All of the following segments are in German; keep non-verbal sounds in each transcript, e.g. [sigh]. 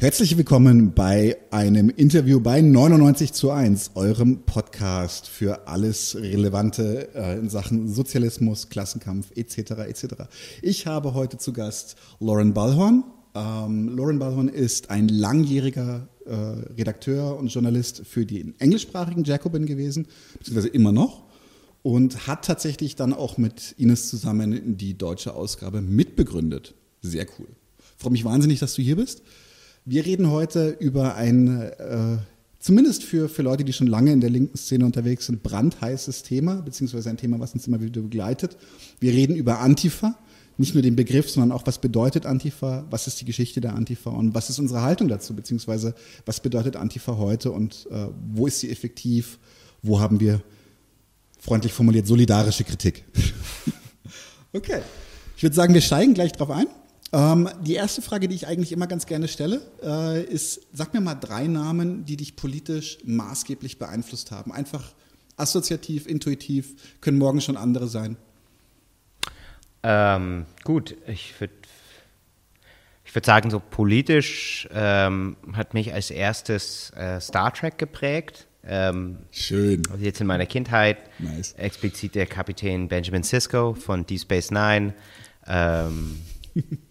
Herzlich willkommen bei einem Interview bei 99 zu 1, eurem Podcast für alles Relevante äh, in Sachen Sozialismus, Klassenkampf etc. etc. Ich habe heute zu Gast Lauren Ballhorn. Ähm, Lauren Ballhorn ist ein langjähriger äh, Redakteur und Journalist für den englischsprachigen Jacobin gewesen, beziehungsweise immer noch und hat tatsächlich dann auch mit Ines zusammen die deutsche Ausgabe mitbegründet. Sehr cool. Ich freue mich wahnsinnig, dass du hier bist. Wir reden heute über ein, äh, zumindest für, für Leute, die schon lange in der linken Szene unterwegs sind, brandheißes Thema, beziehungsweise ein Thema, was uns immer wieder begleitet. Wir reden über Antifa, nicht nur den Begriff, sondern auch, was bedeutet Antifa, was ist die Geschichte der Antifa und was ist unsere Haltung dazu, beziehungsweise was bedeutet Antifa heute und äh, wo ist sie effektiv, wo haben wir, freundlich formuliert, solidarische Kritik. [laughs] okay. Ich würde sagen, wir steigen gleich drauf ein. Ähm, die erste Frage, die ich eigentlich immer ganz gerne stelle, äh, ist, sag mir mal drei Namen, die dich politisch maßgeblich beeinflusst haben. Einfach assoziativ, intuitiv, können morgen schon andere sein. Ähm, gut, ich würde ich würd sagen, so politisch ähm, hat mich als erstes äh, Star Trek geprägt. Ähm, Schön. Also jetzt in meiner Kindheit. Nice. Explizit der Kapitän Benjamin Sisko von Deep Space Nine. Ähm,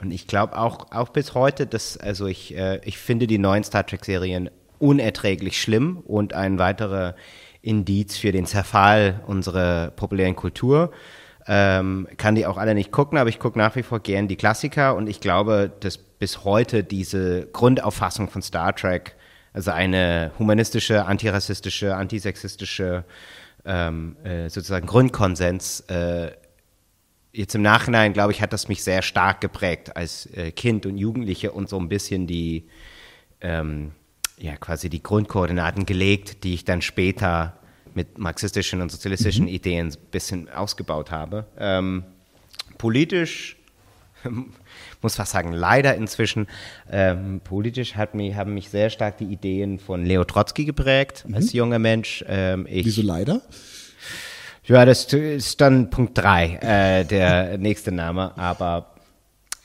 und ich glaube auch, auch bis heute, dass, also ich, äh, ich finde die neuen Star Trek-Serien unerträglich schlimm und ein weiterer Indiz für den Zerfall unserer populären Kultur. Ähm, kann die auch alle nicht gucken, aber ich gucke nach wie vor gern die Klassiker und ich glaube, dass bis heute diese Grundauffassung von Star Trek, also eine humanistische, antirassistische, antisexistische ähm, äh, sozusagen Grundkonsens äh, jetzt im Nachhinein, glaube ich, hat das mich sehr stark geprägt als äh, Kind und Jugendliche und so ein bisschen die, ähm, ja, quasi die Grundkoordinaten gelegt, die ich dann später mit marxistischen und sozialistischen mhm. Ideen ein bisschen ausgebaut habe. Ähm, politisch, [laughs] muss fast sagen, leider inzwischen, ähm, politisch hat mich, haben mich sehr stark die Ideen von Leo Trotzki geprägt mhm. als junger Mensch. Ähm, ich, Wieso leider? Ja, das ist dann Punkt 3, äh, der [laughs] nächste Name. Aber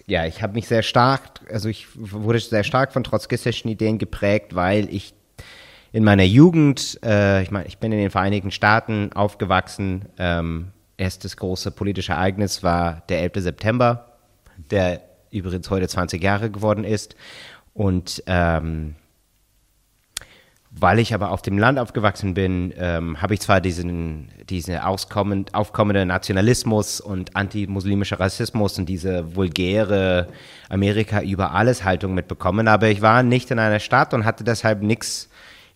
ja, ich habe mich sehr stark, also ich wurde sehr stark von trotzkistischen Ideen geprägt, weil ich in meiner Jugend, äh, ich meine, ich bin in den Vereinigten Staaten aufgewachsen. Ähm, erstes große politische Ereignis war der 11. September, der übrigens heute 20 Jahre geworden ist. Und ähm, weil ich aber auf dem Land aufgewachsen bin, ähm, habe ich zwar diesen, diesen aufkommenden Nationalismus und antimuslimischer Rassismus und diese vulgäre Amerika über alles Haltung mitbekommen, aber ich war nicht in einer Stadt und hatte deshalb nichts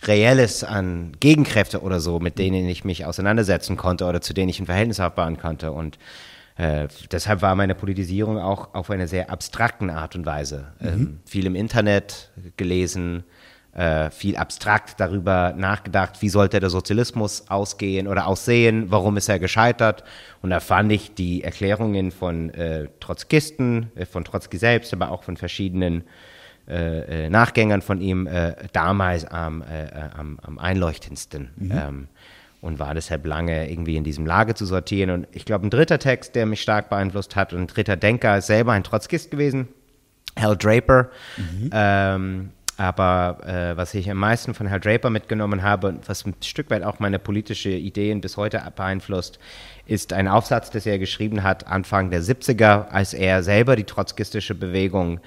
Reelles an Gegenkräfte oder so, mit denen ich mich auseinandersetzen konnte oder zu denen ich ein Verhältnis aufbauen konnte. Und äh, deshalb war meine Politisierung auch auf eine sehr abstrakten Art und Weise. Mhm. Ähm, viel im Internet gelesen, äh, viel abstrakt darüber nachgedacht, wie sollte der Sozialismus ausgehen oder aussehen, warum ist er gescheitert. Und da fand ich die Erklärungen von äh, Trotzkisten, äh, von Trotzki selbst, aber auch von verschiedenen äh, äh Nachgängern von ihm damals am, am, am, einleuchtendsten. Mhm. Ähm, und war deshalb lange irgendwie in diesem Lage zu sortieren. Und ich glaube, ein dritter Text, der mich stark beeinflusst hat, und ein dritter Denker ist selber ein Trotzkist gewesen, Hal Draper. Mhm. Ähm, aber äh, was ich am meisten von Herrn Draper mitgenommen habe und was ein Stück weit auch meine politische Ideen bis heute beeinflusst, ist ein Aufsatz, das er geschrieben hat Anfang der 70er, als er selber die trotzkistische Bewegung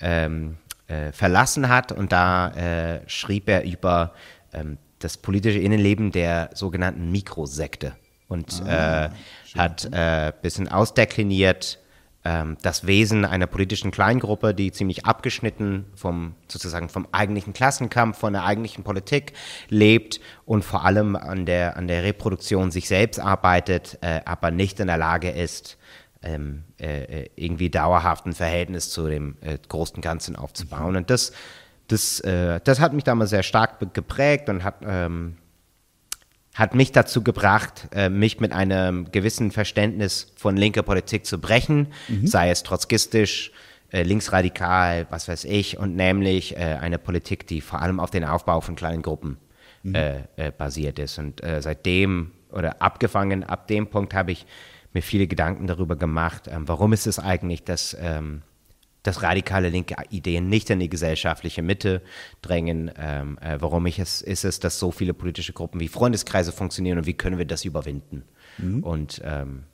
ähm, äh, verlassen hat. Und da äh, schrieb er über ähm, das politische Innenleben der sogenannten Mikrosekte und ah, äh, hat ein äh, bisschen ausdekliniert, das Wesen einer politischen Kleingruppe, die ziemlich abgeschnitten vom sozusagen vom eigentlichen Klassenkampf, von der eigentlichen Politik lebt und vor allem an der an der Reproduktion sich selbst arbeitet, äh, aber nicht in der Lage ist, ähm, äh, äh irgendwie dauerhaft ein Verhältnis zu dem äh, großen Ganzen aufzubauen. Mhm. Und das das, äh, das hat mich damals sehr stark geprägt und hat ähm, hat mich dazu gebracht, äh, mich mit einem gewissen Verständnis von linker Politik zu brechen, mhm. sei es trotzkistisch, äh, linksradikal, was weiß ich, und nämlich äh, eine Politik, die vor allem auf den Aufbau von kleinen Gruppen mhm. basiert ist. Und seitdem oder abgefangen, ab dem Punkt habe ich mir viele Gedanken darüber gemacht, ähm, warum ist es eigentlich, dass ähm, dass radikale linke Ideen nicht in die gesellschaftliche Mitte drängen. Ähm, äh, warum ich es, ist es, dass so viele politische Gruppen wie Freundeskreise funktionieren und wie können wir das überwinden? Mhm. Und ähm,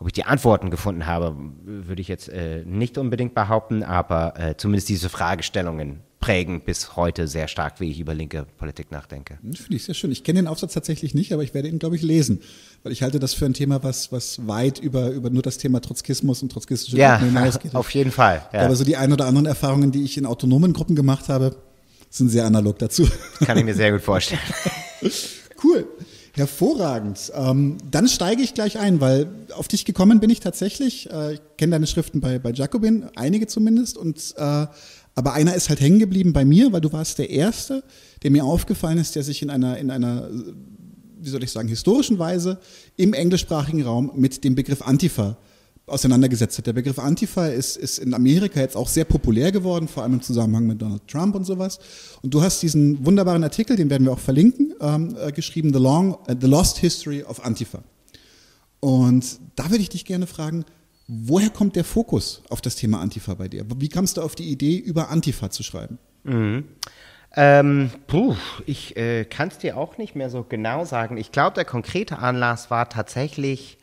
ob ich die Antworten gefunden habe, würde ich jetzt äh, nicht unbedingt behaupten, aber äh, zumindest diese Fragestellungen prägen bis heute sehr stark, wie ich über linke Politik nachdenke. Finde ich sehr schön. Ich kenne den Aufsatz tatsächlich nicht, aber ich werde ihn, glaube ich, lesen, weil ich halte das für ein Thema, was, was weit über, über nur das Thema Trotzkismus und trotzkistische ja, Gruppen hinausgeht. [laughs] auf jeden Fall. Ja. Aber so die ein oder anderen Erfahrungen, die ich in autonomen Gruppen gemacht habe, sind sehr analog dazu. Kann ich mir sehr gut vorstellen. [laughs] cool. Hervorragend. Ähm, dann steige ich gleich ein, weil auf dich gekommen bin ich tatsächlich. Äh, ich kenne deine Schriften bei, bei Jacobin, einige zumindest, und äh, aber einer ist halt hängen geblieben bei mir, weil du warst der Erste, der mir aufgefallen ist, der sich in einer, in einer, wie soll ich sagen, historischen Weise im englischsprachigen Raum mit dem Begriff Antifa auseinandergesetzt hat. Der Begriff Antifa ist, ist in Amerika jetzt auch sehr populär geworden, vor allem im Zusammenhang mit Donald Trump und sowas. Und du hast diesen wunderbaren Artikel, den werden wir auch verlinken, ähm, äh, geschrieben, The, Long, uh, The Lost History of Antifa. Und da würde ich dich gerne fragen, Woher kommt der Fokus auf das Thema Antifa bei dir? Wie kamst du auf die Idee, über Antifa zu schreiben? Mhm. Ähm, puh, ich äh, kann es dir auch nicht mehr so genau sagen. Ich glaube, der konkrete Anlass war tatsächlich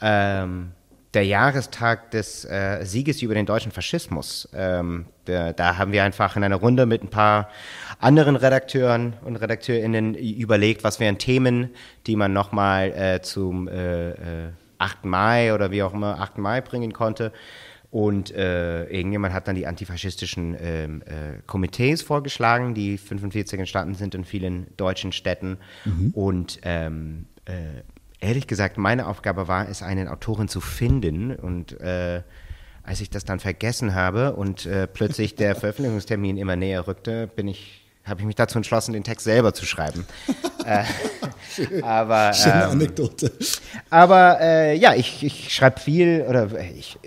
ähm, der Jahrestag des äh, Sieges über den deutschen Faschismus. Ähm, der, da haben wir einfach in einer Runde mit ein paar anderen Redakteuren und Redakteurinnen überlegt, was wären Themen, die man nochmal äh, zum äh, äh 8. Mai oder wie auch immer 8. Mai bringen konnte. Und äh, irgendjemand hat dann die antifaschistischen ähm, äh, Komitees vorgeschlagen, die 45 entstanden sind in vielen deutschen Städten. Mhm. Und ähm, äh, ehrlich gesagt, meine Aufgabe war es, einen Autoren zu finden. Und äh, als ich das dann vergessen habe und äh, plötzlich der [laughs] Veröffentlichungstermin immer näher rückte, bin ich habe ich mich dazu entschlossen, den Text selber zu schreiben. [laughs] äh, aber, Schöne ähm, Anekdote. Aber äh, ja, ich, ich schreibe viel oder ich,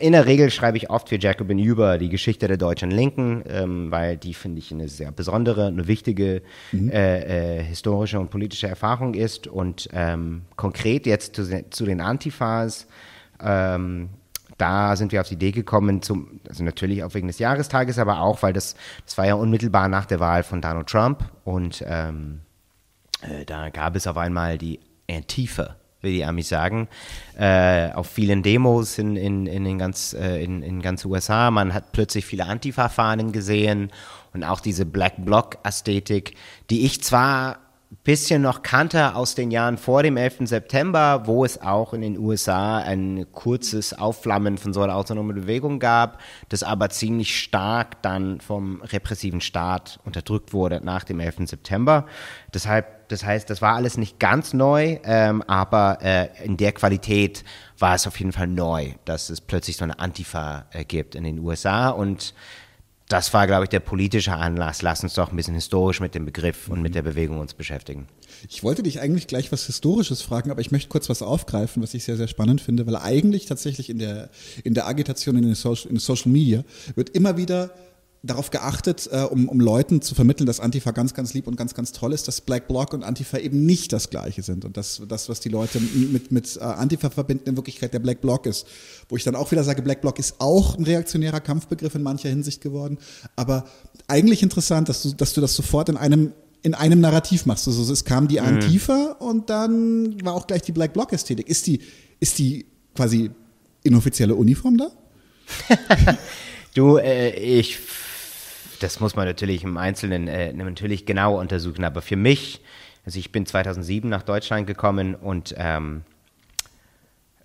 in der Regel schreibe ich oft für Jacobin über die Geschichte der deutschen Linken, ähm, weil die finde ich eine sehr besondere, eine wichtige mhm. äh, äh historische und politische Erfahrung ist. Und ähm, konkret jetzt zu, zu den Antifas. Da sind wir auf die Idee gekommen, zum, also natürlich auch wegen des Jahrestages, aber auch, weil das, das war ja unmittelbar nach der Wahl von Donald Trump und ähm, äh, da gab es auf einmal die Antifa, wie die Amis sagen, äh, auf vielen Demos in, in, in, in, ganz, äh, in, in ganz USA. Man hat plötzlich viele Antifa-Fahnen gesehen und auch diese Black Bloc-Ästhetik, die ich zwar bisschen noch kannte aus den Jahren vor dem 11. September, wo es auch in den USA ein kurzes Aufflammen von so einer autonomen Bewegung gab, das aber ziemlich stark dann vom repressiven Staat unterdrückt wurde nach dem 11. September. Deshalb, das heißt, das war alles nicht ganz neu, ähm, aber äh, in der Qualität war es auf jeden Fall neu, dass es plötzlich so eine Antifa äh, gibt in den USA und das war, glaube ich, der politische Anlass. Lass uns doch ein bisschen historisch mit dem Begriff und mit der Bewegung uns beschäftigen. Ich wollte dich eigentlich gleich was Historisches fragen, aber ich möchte kurz was aufgreifen, was ich sehr, sehr spannend finde, weil eigentlich tatsächlich in der, in der Agitation in den Social, in Social Media wird immer wieder darauf geachtet, äh, um, um Leuten zu vermitteln, dass Antifa ganz, ganz lieb und ganz, ganz toll ist, dass Black Bloc und Antifa eben nicht das Gleiche sind und dass das, was die Leute mit, mit äh, Antifa verbinden, in Wirklichkeit der Black Bloc ist. Wo ich dann auch wieder sage, Black Bloc ist auch ein reaktionärer Kampfbegriff in mancher Hinsicht geworden, aber eigentlich interessant, dass du, dass du das sofort in einem in einem Narrativ machst. Also es kam die mhm. Antifa mhm. und dann war auch gleich die Black Bloc Ästhetik. Ist die, ist die quasi inoffizielle Uniform da? [laughs] du, äh, ich das muss man natürlich im Einzelnen äh, natürlich genau untersuchen. Aber für mich, also ich bin 2007 nach Deutschland gekommen und ähm,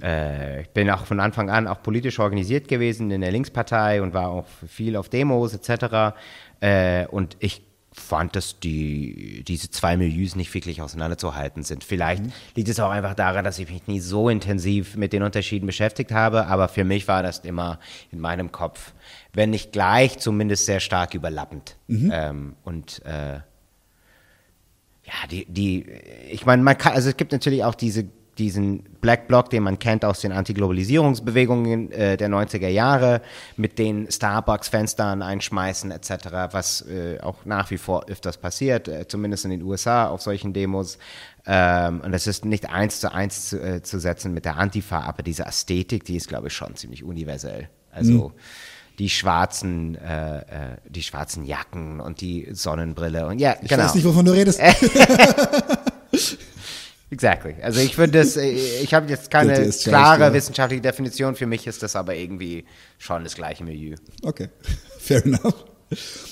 äh, ich bin auch von Anfang an auch politisch organisiert gewesen in der Linkspartei und war auch viel auf Demos etc. Äh, und ich fand, dass die, diese zwei Milieus nicht wirklich auseinanderzuhalten sind. Vielleicht mhm. liegt es auch einfach daran, dass ich mich nie so intensiv mit den Unterschieden beschäftigt habe, aber für mich war das immer in meinem Kopf, wenn nicht gleich, zumindest sehr stark überlappend. Mhm. Ähm, und äh, ja, die, die, ich meine, man kann, also es gibt natürlich auch diese diesen Black Bloc, den man kennt aus den Antiglobalisierungsbewegungen äh, der 90er Jahre, mit den Starbucks-Fenstern einschmeißen etc., was äh, auch nach wie vor öfters passiert, äh, zumindest in den USA auf solchen Demos. Ähm, und das ist nicht eins zu eins zu, äh, zu, setzen mit der Antifa, aber diese Ästhetik, die ist, glaube ich, schon ziemlich universell. Also mhm die schwarzen, äh, äh, die schwarzen Jacken und die Sonnenbrille und ja, Ich genau. weiß nicht, wovon du redest. [laughs] [laughs] Exactly. Also ich würde das, äh, ich habe jetzt keine charged, klare ja. wissenschaftliche Definition. Für mich ist das aber irgendwie schon das gleiche Milieu. Okay, [laughs] fair enough.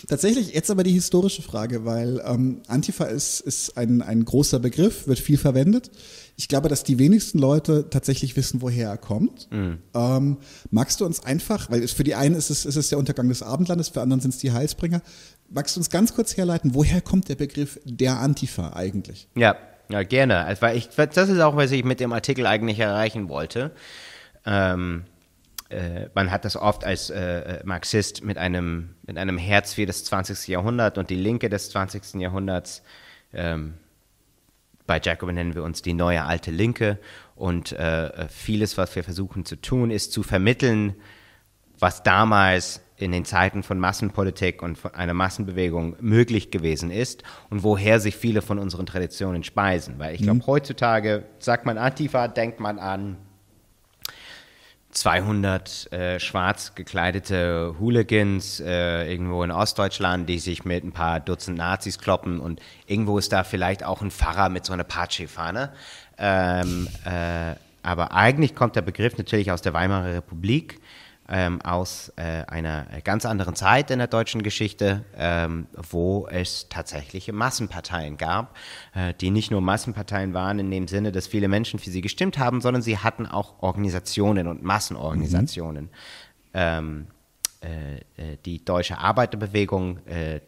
Tatsächlich jetzt aber die historische Frage, weil ähm, Antifa ist, ist ein, ein großer Begriff, wird viel verwendet. Ich glaube, dass die wenigsten Leute tatsächlich wissen, woher er kommt. Ähm, magst du uns einfach, weil es für die einen ist es, ist es der Untergang des Abendlandes, für anderen sind es die Heilsbringer. Magst du uns ganz kurz herleiten, woher kommt der Begriff der Antifa eigentlich? Ja, ja gerne. Also, weil ich, das ist auch, was ich mit dem Artikel eigentlich erreichen wollte. Ähm, äh, man hat das oft als äh, Marxist mit einem, mit einem Herz für das 20. Jahrhundert und die Linke des 20. Jahrhunderts. Ähm, bei Jacobin nennen wir uns die neue alte Linke und äh, vieles, was wir versuchen zu tun, ist zu vermitteln, was damals in den Zeiten von Massenpolitik und von einer Massenbewegung möglich gewesen ist und woher sich viele von unseren Traditionen speisen. Weil ich glaube, heutzutage sagt man Antifa, denkt man an 200 äh, schwarz gekleidete Hooligans äh, irgendwo in Ostdeutschland, die sich mit ein paar Dutzend Nazis kloppen und irgendwo ist da vielleicht auch ein Pfarrer mit so einer Apache-Fahne. Ähm, äh, aber eigentlich kommt der Begriff natürlich aus der Weimarer Republik, ähm, aus äh, einer ganz anderen Zeit in der deutschen Geschichte, ähm, wo es tatsächliche Massenparteien gab, äh, die nicht nur Massenparteien waren in dem Sinne, dass viele Menschen für sie gestimmt haben, sondern sie hatten auch Organisationen und Massenorganisationen. Ähm, äh, äh, die deutsche Arbeiterbewegung, äh,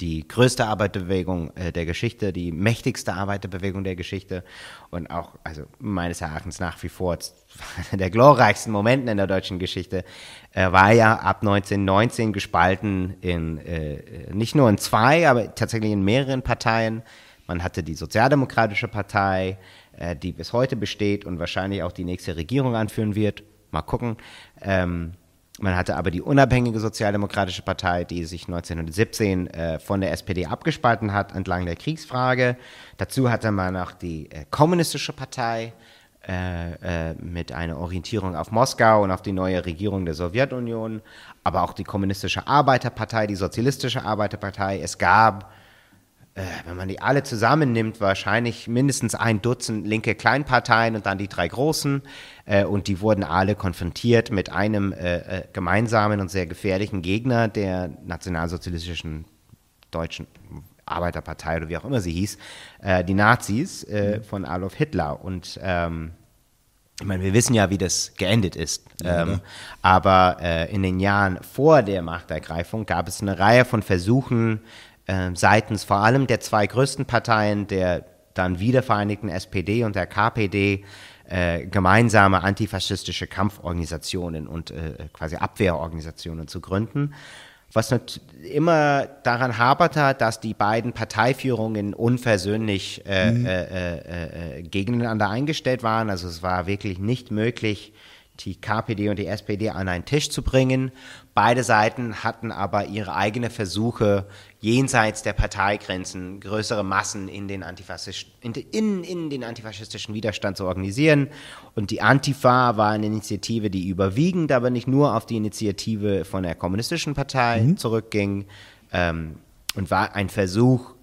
die größte Arbeiterbewegung äh, der Geschichte, die mächtigste Arbeiterbewegung der Geschichte und auch, also meines Erachtens nach wie vor [laughs] der glorreichsten Momenten in der deutschen Geschichte, äh, war ja ab 1919 gespalten in äh, nicht nur in zwei, aber tatsächlich in mehreren Parteien. Man hatte die Sozialdemokratische Partei, äh, die bis heute besteht und wahrscheinlich auch die nächste Regierung anführen wird. Mal gucken. Ähm, man hatte aber die unabhängige Sozialdemokratische Partei, die sich 1917 äh, von der SPD abgespalten hat entlang der Kriegsfrage. Dazu hatte man auch die äh, Kommunistische Partei äh, äh, mit einer Orientierung auf Moskau und auf die neue Regierung der Sowjetunion, aber auch die Kommunistische Arbeiterpartei, die Sozialistische Arbeiterpartei. Es gab wenn man die alle zusammennimmt, wahrscheinlich mindestens ein Dutzend linke Kleinparteien und dann die drei großen. Äh, und die wurden alle konfrontiert mit einem äh, äh, gemeinsamen und sehr gefährlichen Gegner der nationalsozialistischen deutschen Arbeiterpartei oder wie auch immer sie hieß, äh, die Nazis äh, von Adolf Hitler. Und ähm, ich meine, wir wissen ja, wie das geendet ist. ähm, aber äh, in den Jahren vor der Machtergreifung gab es eine Reihe von Versuchen äh, seitens vor allem der zwei größten Parteien, der dann wiedervereinigten SPD und der KPD, äh, gemeinsame antifaschistische Kampforganisationen und äh, quasi Abwehrorganisationen zu gründen. Was immer daran haperte, dass die beiden Parteiführungen unversöhnlich äh, äh, äh, äh, gegeneinander eingestellt waren. Also es war wirklich nicht möglich, die KPD und die SPD an einen Tisch zu bringen. Beide Seiten hatten aber ihre eigenen Versuche, jenseits der Parteigrenzen größere Massen in den, Antifaschist in, in, in den antifaschistischen Widerstand zu organisieren. Und die Antifa war eine Initiative, die überwiegend, aber nicht nur auf die Initiative von der Kommunistischen Partei zurückging ähm, und war ein Versuch,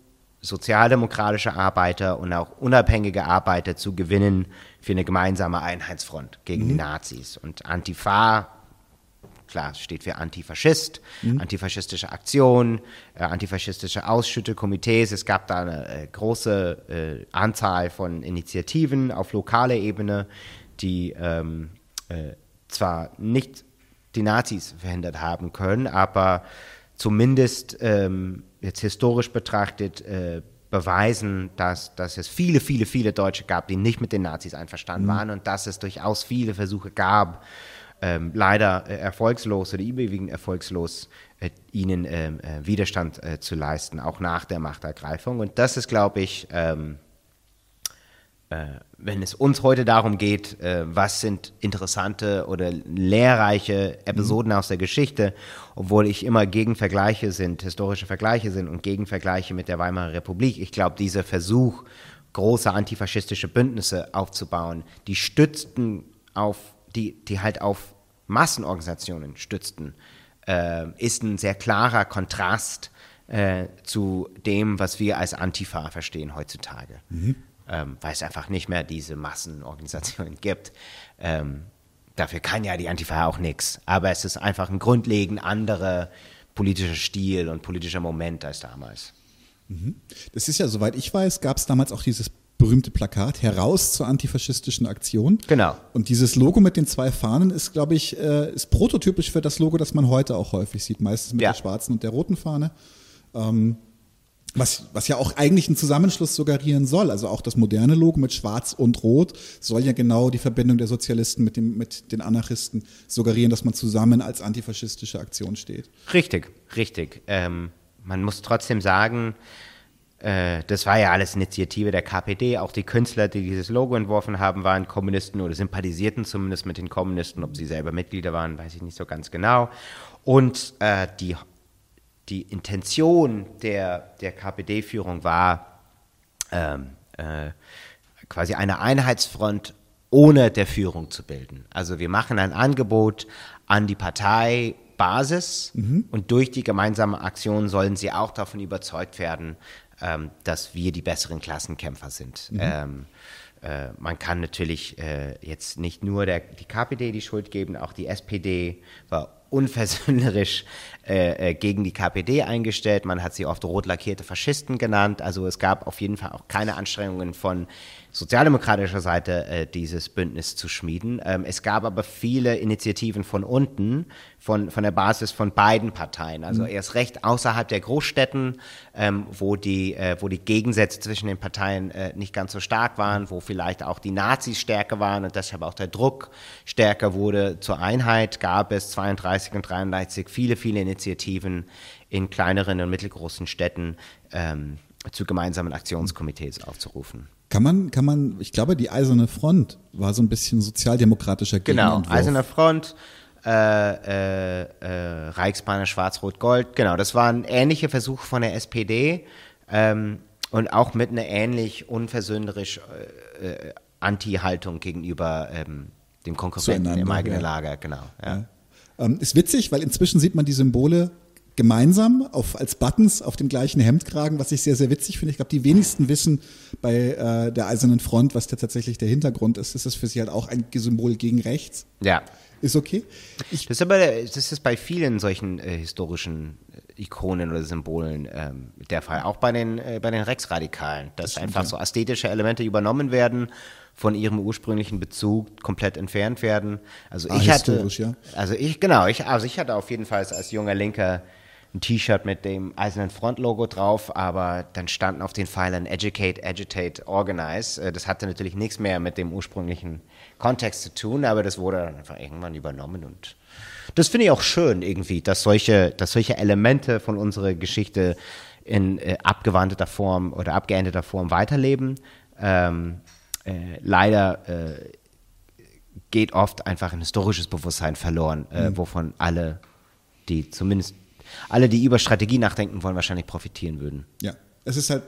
sozialdemokratische Arbeiter und auch unabhängige Arbeiter zu gewinnen für eine gemeinsame Einheitsfront gegen die Nazis. Und Antifa, klar, steht für Antifaschist, antifaschistische Aktion, äh, antifaschistische Ausschüttekomitees. Es gab da eine äh, große äh, Anzahl von Initiativen auf lokaler Ebene, die ähm, äh, zwar nicht die Nazis verhindert haben können, aber zumindest ähm, jetzt historisch betrachtet äh, beweisen, dass, dass es viele, viele, viele Deutsche gab, die nicht mit den Nazis einverstanden waren und dass es durchaus viele Versuche gab, ähm, leider äh, erfolgslos oder überwiegend erfolgslos, äh, ihnen ähm, äh, Widerstand äh, zu leisten, auch nach der Machtergreifung. Und das ist, glaube ich, ähm, äh, wenn es uns heute darum geht, äh, was sind interessante oder lehrreiche Episoden aus der Geschichte, obwohl ich immer gegen Vergleiche sind, historische Vergleiche sind und gegen Vergleiche mit der Weimarer Republik. Ich glaube, dieser Versuch, große antifaschistische Bündnisse aufzubauen, die stützten auf, die, die halt auf Massenorganisationen stützten, äh, ist ein sehr klarer Kontrast äh, zu dem, was wir als Antifa verstehen heutzutage. Mhm. Ähm, weil es einfach nicht mehr diese Massenorganisationen gibt. Ähm, dafür kann ja die Antifa auch nichts. Aber es ist einfach ein grundlegend anderer politischer Stil und politischer Moment als damals. Mhm. Das ist ja, soweit ich weiß, gab es damals auch dieses berühmte Plakat heraus zur antifaschistischen Aktion. Genau. Und dieses Logo mit den zwei Fahnen ist, glaube ich, äh, ist prototypisch für das Logo, das man heute auch häufig sieht, meistens mit ja. der schwarzen und der roten Fahne. Ähm, was, was ja auch eigentlich einen Zusammenschluss suggerieren soll. Also auch das moderne Logo mit Schwarz und Rot soll ja genau die Verbindung der Sozialisten mit, dem, mit den Anarchisten suggerieren, dass man zusammen als antifaschistische Aktion steht. Richtig, richtig. Ähm, man muss trotzdem sagen, äh, das war ja alles Initiative der KPD. Auch die Künstler, die dieses Logo entworfen haben, waren Kommunisten oder sympathisierten zumindest mit den Kommunisten. Ob sie selber Mitglieder waren, weiß ich nicht so ganz genau. Und äh, die die Intention der, der KPD-Führung war, ähm, äh, quasi eine Einheitsfront ohne der Führung zu bilden. Also wir machen ein Angebot an die Parteibasis mhm. und durch die gemeinsame Aktion sollen sie auch davon überzeugt werden, ähm, dass wir die besseren Klassenkämpfer sind. Mhm. Ähm, äh, man kann natürlich äh, jetzt nicht nur der, die KPD die Schuld geben, auch die SPD war unversöhnerisch äh, äh, gegen die KPD eingestellt. Man hat sie oft rot lackierte Faschisten genannt. Also es gab auf jeden Fall auch keine Anstrengungen von sozialdemokratischer Seite, äh, dieses Bündnis zu schmieden. Ähm, es gab aber viele Initiativen von unten, von, von der Basis von beiden Parteien. Also mhm. erst recht außerhalb der Großstädten, ähm, wo, die, äh, wo die Gegensätze zwischen den Parteien äh, nicht ganz so stark waren, wo vielleicht auch die Nazis stärker waren und deshalb auch der Druck stärker wurde. Zur Einheit gab es 32 und 33 viele, viele Initiativen in kleineren und mittelgroßen Städten ähm, zu gemeinsamen Aktionskomitees aufzurufen. Kann man, kann man, ich glaube, die Eiserne Front war so ein bisschen sozialdemokratischer Genau, Eiserne Front, äh, äh, äh, Reichsbahner Schwarz-Rot-Gold, genau, das war ein ähnlicher Versuch von der SPD ähm, und auch mit einer ähnlich unversöhnlich äh, äh, Anti-Haltung gegenüber ähm, dem Konkurrenten im eigenen ja. Lager, genau. Ja. Ja. Ähm, ist witzig, weil inzwischen sieht man die Symbole gemeinsam auf, als Buttons auf dem gleichen Hemdkragen, was ich sehr, sehr witzig finde. Ich glaube, die wenigsten wissen bei äh, der Eisernen Front, was da tatsächlich der Hintergrund ist. Das ist für sie halt auch ein Symbol gegen rechts. Ja. Ist okay. Ich das, ist aber, das ist bei vielen solchen äh, historischen äh, Ikonen oder Symbolen ähm, der Fall. Auch bei den, äh, bei den Rechtsradikalen, dass das einfach ja. so ästhetische Elemente übernommen werden von ihrem ursprünglichen Bezug komplett entfernt werden. Also ah, ich hatte, ja. also ich genau, ich also ich hatte auf jeden Fall als junger Linker ein T-Shirt mit dem Eisernen Front-Logo drauf, aber dann standen auf den Pfeilern Educate, Agitate, Organize. Äh, das hatte natürlich nichts mehr mit dem ursprünglichen Kontext zu tun, aber das wurde dann einfach irgendwann übernommen und das finde ich auch schön irgendwie, dass solche, dass solche Elemente von unserer Geschichte in äh, abgewandelter Form oder abgeänderter Form weiterleben. Ähm, äh, leider äh, geht oft einfach ein historisches Bewusstsein verloren, äh, mhm. wovon alle, die zumindest alle, die über Strategie nachdenken wollen, wahrscheinlich profitieren würden. Ja, es ist halt,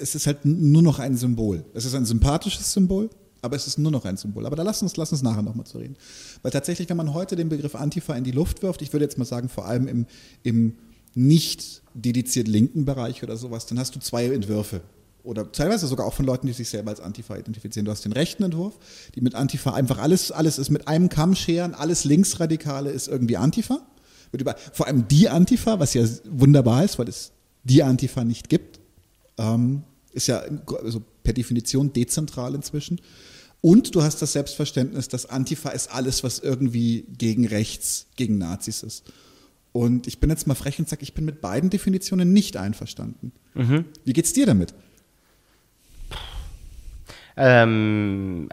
es ist halt nur noch ein Symbol. Es ist ein sympathisches Symbol, aber es ist nur noch ein Symbol. Aber da lass uns, lass uns nachher nochmal zu reden. Weil tatsächlich, wenn man heute den Begriff Antifa in die Luft wirft, ich würde jetzt mal sagen, vor allem im, im nicht dediziert linken Bereich oder sowas, dann hast du zwei Entwürfe. Oder teilweise sogar auch von Leuten, die sich selber als Antifa identifizieren. Du hast den rechten Entwurf, die mit Antifa einfach alles, alles ist mit einem Kamm scheren, alles Linksradikale ist irgendwie Antifa wird über, vor allem die Antifa, was ja wunderbar ist, weil es die Antifa nicht gibt, ähm, ist ja also per Definition dezentral inzwischen. Und du hast das Selbstverständnis, dass Antifa ist alles, was irgendwie gegen rechts, gegen Nazis ist. Und ich bin jetzt mal frech und sage, ich bin mit beiden Definitionen nicht einverstanden. Mhm. Wie geht's dir damit? Ähm,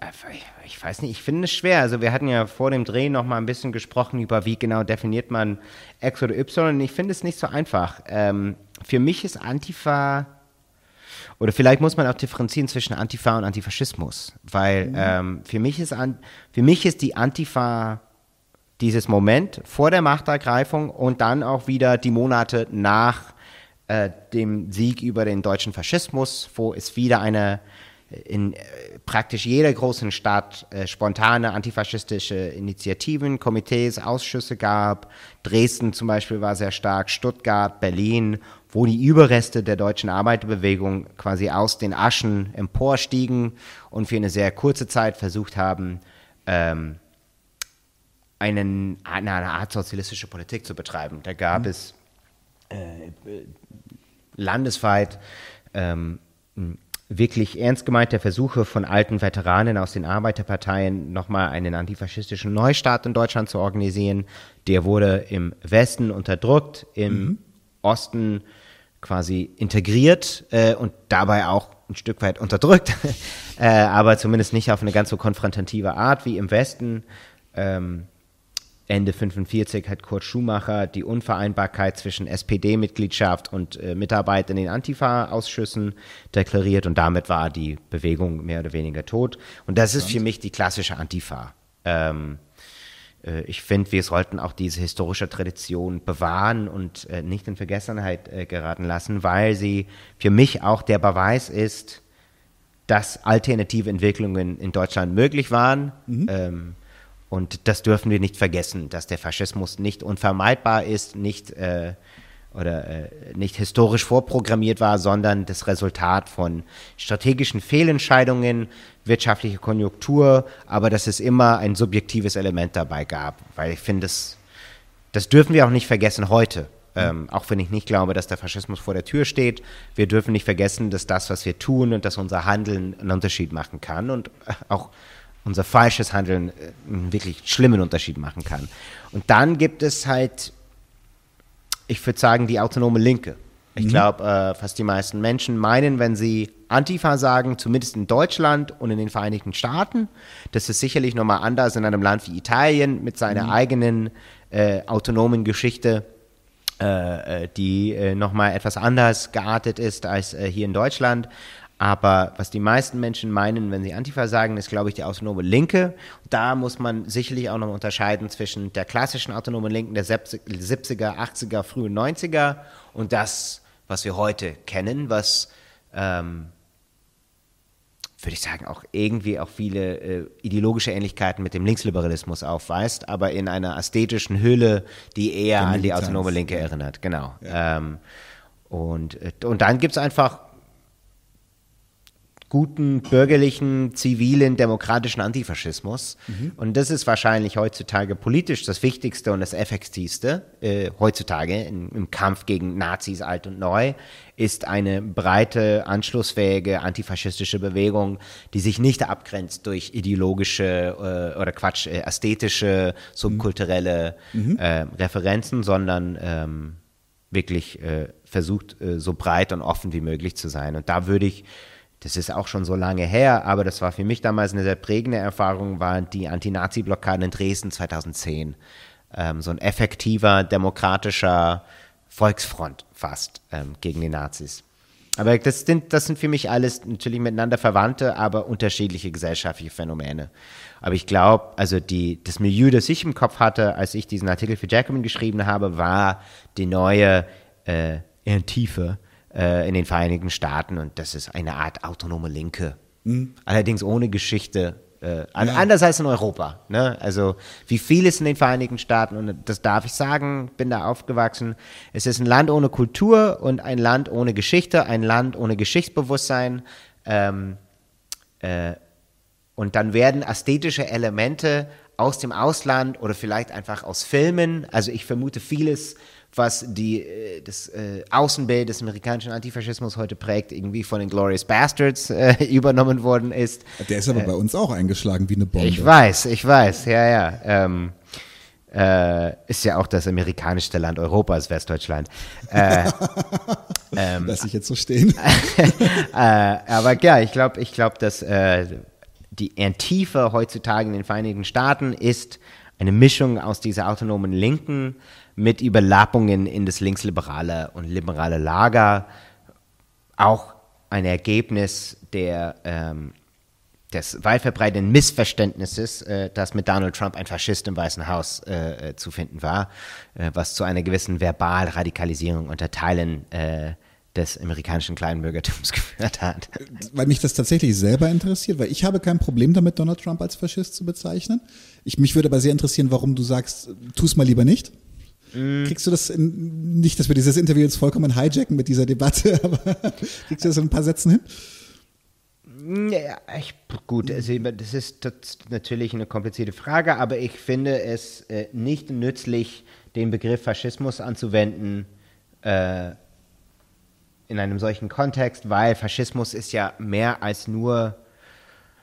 ich weiß nicht, ich finde es schwer. Also wir hatten ja vor dem Dreh noch mal ein bisschen gesprochen über, wie genau definiert man X oder Y. Und ich finde es nicht so einfach. Ähm, für mich ist Antifa, oder vielleicht muss man auch differenzieren zwischen Antifa und Antifaschismus. Weil mhm. ähm, für, mich ist an, für mich ist die Antifa dieses Moment vor der Machtergreifung und dann auch wieder die Monate nach äh, dem Sieg über den deutschen Faschismus, wo es wieder eine in äh, praktisch jeder großen Stadt äh, spontane antifaschistische Initiativen, Komitees, Ausschüsse gab. Dresden zum Beispiel war sehr stark, Stuttgart, Berlin, wo die Überreste der deutschen Arbeiterbewegung quasi aus den Aschen emporstiegen und für eine sehr kurze Zeit versucht haben, ähm, einen, eine, eine, Art sozialistische Politik zu betreiben. Da gab mhm. es äh, landesweit ähm, wirklich ernst gemeinte Versuche von alten Veteranen aus den Arbeiterparteien, nochmal einen antifaschistischen Neustart in Deutschland zu organisieren. Der wurde im Westen unterdrückt, im mhm. Osten quasi integriert äh, und dabei auch ein Stück weit unterdrückt, [laughs] äh, aber zumindest nicht auf eine ganz so konfrontative Art wie im Westen. Ähm, Ende 45 hat Kurt Schumacher die Unvereinbarkeit zwischen SPD-Mitgliedschaft und äh, Mitarbeit in den Antifa-Ausschüssen deklariert und damit war die Bewegung mehr oder weniger tot. Und das ist für mich die klassische Antifa. Ähm, äh, ich finde, wir sollten auch diese historische Tradition bewahren und äh, nicht in Vergessenheit äh, geraten lassen, weil sie für mich auch der Beweis ist, dass alternative Entwicklungen in Deutschland möglich waren. Mhm. Ähm, und das dürfen wir nicht vergessen, dass der Faschismus nicht unvermeidbar ist, nicht äh, oder äh, nicht historisch vorprogrammiert war, sondern das Resultat von strategischen Fehlentscheidungen, wirtschaftliche Konjunktur, aber dass es immer ein subjektives Element dabei gab, weil ich finde, das, das dürfen wir auch nicht vergessen heute. Ähm, auch wenn ich nicht glaube, dass der Faschismus vor der Tür steht. Wir dürfen nicht vergessen, dass das, was wir tun und dass unser Handeln einen Unterschied machen kann und auch unser falsches Handeln äh, einen wirklich schlimmen Unterschied machen kann. Und dann gibt es halt, ich würde sagen, die autonome Linke. Ich mhm. glaube, äh, fast die meisten Menschen meinen, wenn sie Antifa sagen, zumindest in Deutschland und in den Vereinigten Staaten, das ist sicherlich nochmal anders in einem Land wie Italien mit seiner mhm. eigenen äh, autonomen Geschichte, äh, äh die äh, nochmal etwas anders geartet ist als äh, hier in Deutschland. Aber was die meisten Menschen meinen, wenn sie Antifa sagen, ist, glaube ich, die autonome Linke. Da muss man sicherlich auch noch unterscheiden zwischen der klassischen autonomen Linken der 70er, 80er, frühen 90er und das, was wir heute kennen, was, ähm, würde ich sagen, auch irgendwie auch viele äh, ideologische Ähnlichkeiten mit dem Linksliberalismus aufweist, aber in einer ästhetischen Hülle, die eher an die autonome Linke erinnert. Genau. Ja. Ähm, und, äh, und dann gibt es einfach guten bürgerlichen, zivilen, demokratischen Antifaschismus. Mhm. Und das ist wahrscheinlich heutzutage politisch das Wichtigste und das Effektivste äh, heutzutage in, im Kampf gegen Nazis alt und neu, ist eine breite, anschlussfähige antifaschistische Bewegung, die sich nicht abgrenzt durch ideologische äh, oder Quatsch, äh, ästhetische, subkulturelle mhm. äh, Referenzen, sondern ähm, wirklich äh, versucht, äh, so breit und offen wie möglich zu sein. Und da würde ich das ist auch schon so lange her, aber das war für mich damals eine sehr prägende Erfahrung, war die Anti-Nazi-Blockade in Dresden 2010. Ähm, so ein effektiver, demokratischer Volksfront fast ähm, gegen die Nazis. Aber das sind, das sind für mich alles natürlich miteinander verwandte, aber unterschiedliche gesellschaftliche Phänomene. Aber ich glaube, also die, das Milieu, das ich im Kopf hatte, als ich diesen Artikel für Jacobin geschrieben habe, war die neue äh, Tiefe äh, in den Vereinigten Staaten und das ist eine Art autonome Linke. Mhm. Allerdings ohne Geschichte. Äh, ja. Anders als in Europa. Ne? Also wie vieles in den Vereinigten Staaten, und das darf ich sagen, bin da aufgewachsen. Es ist ein Land ohne Kultur und ein Land ohne Geschichte, ein Land ohne Geschichtsbewusstsein. Ähm, äh, und dann werden ästhetische Elemente aus dem Ausland oder vielleicht einfach aus Filmen, also ich vermute vieles was die, äh, das äh, Außenbild des amerikanischen Antifaschismus heute prägt, irgendwie von den Glorious Bastards äh, [laughs] übernommen worden ist. Der ist aber äh, bei uns auch eingeschlagen wie eine Bombe. Ich weiß, ich weiß, ja, ja. Ähm, äh, ist ja auch das amerikanischste Land Europas, Westdeutschland. Äh, [laughs] ähm, Lass ich jetzt so stehen. [laughs] äh, aber ja, ich glaube, ich glaube, dass die Antifa heutzutage in den Vereinigten Staaten ist eine Mischung aus dieser autonomen Linken mit Überlappungen in das linksliberale und liberale Lager. Auch ein Ergebnis der, ähm, des weit verbreiteten Missverständnisses, äh, dass mit Donald Trump ein Faschist im Weißen Haus äh, äh zu finden war, äh, was zu einer gewissen Verbalradikalisierung unter Teilen äh, des amerikanischen Kleinbürgertums [laughs] geführt hat. Weil mich das tatsächlich selber interessiert, weil ich habe kein Problem damit, Donald Trump als Faschist zu bezeichnen. Ich, mich würde aber sehr interessieren, warum du sagst, tu es mal lieber nicht. Mm. Kriegst du das in, nicht, dass wir dieses Interview jetzt vollkommen hijacken mit dieser Debatte, [laughs] aber kriegst du das in ein paar Sätzen hin? Ja, ich, gut, also das ist natürlich eine komplizierte Frage, aber ich finde es äh, nicht nützlich, den Begriff Faschismus anzuwenden äh, in einem solchen Kontext, weil Faschismus ist ja mehr als nur,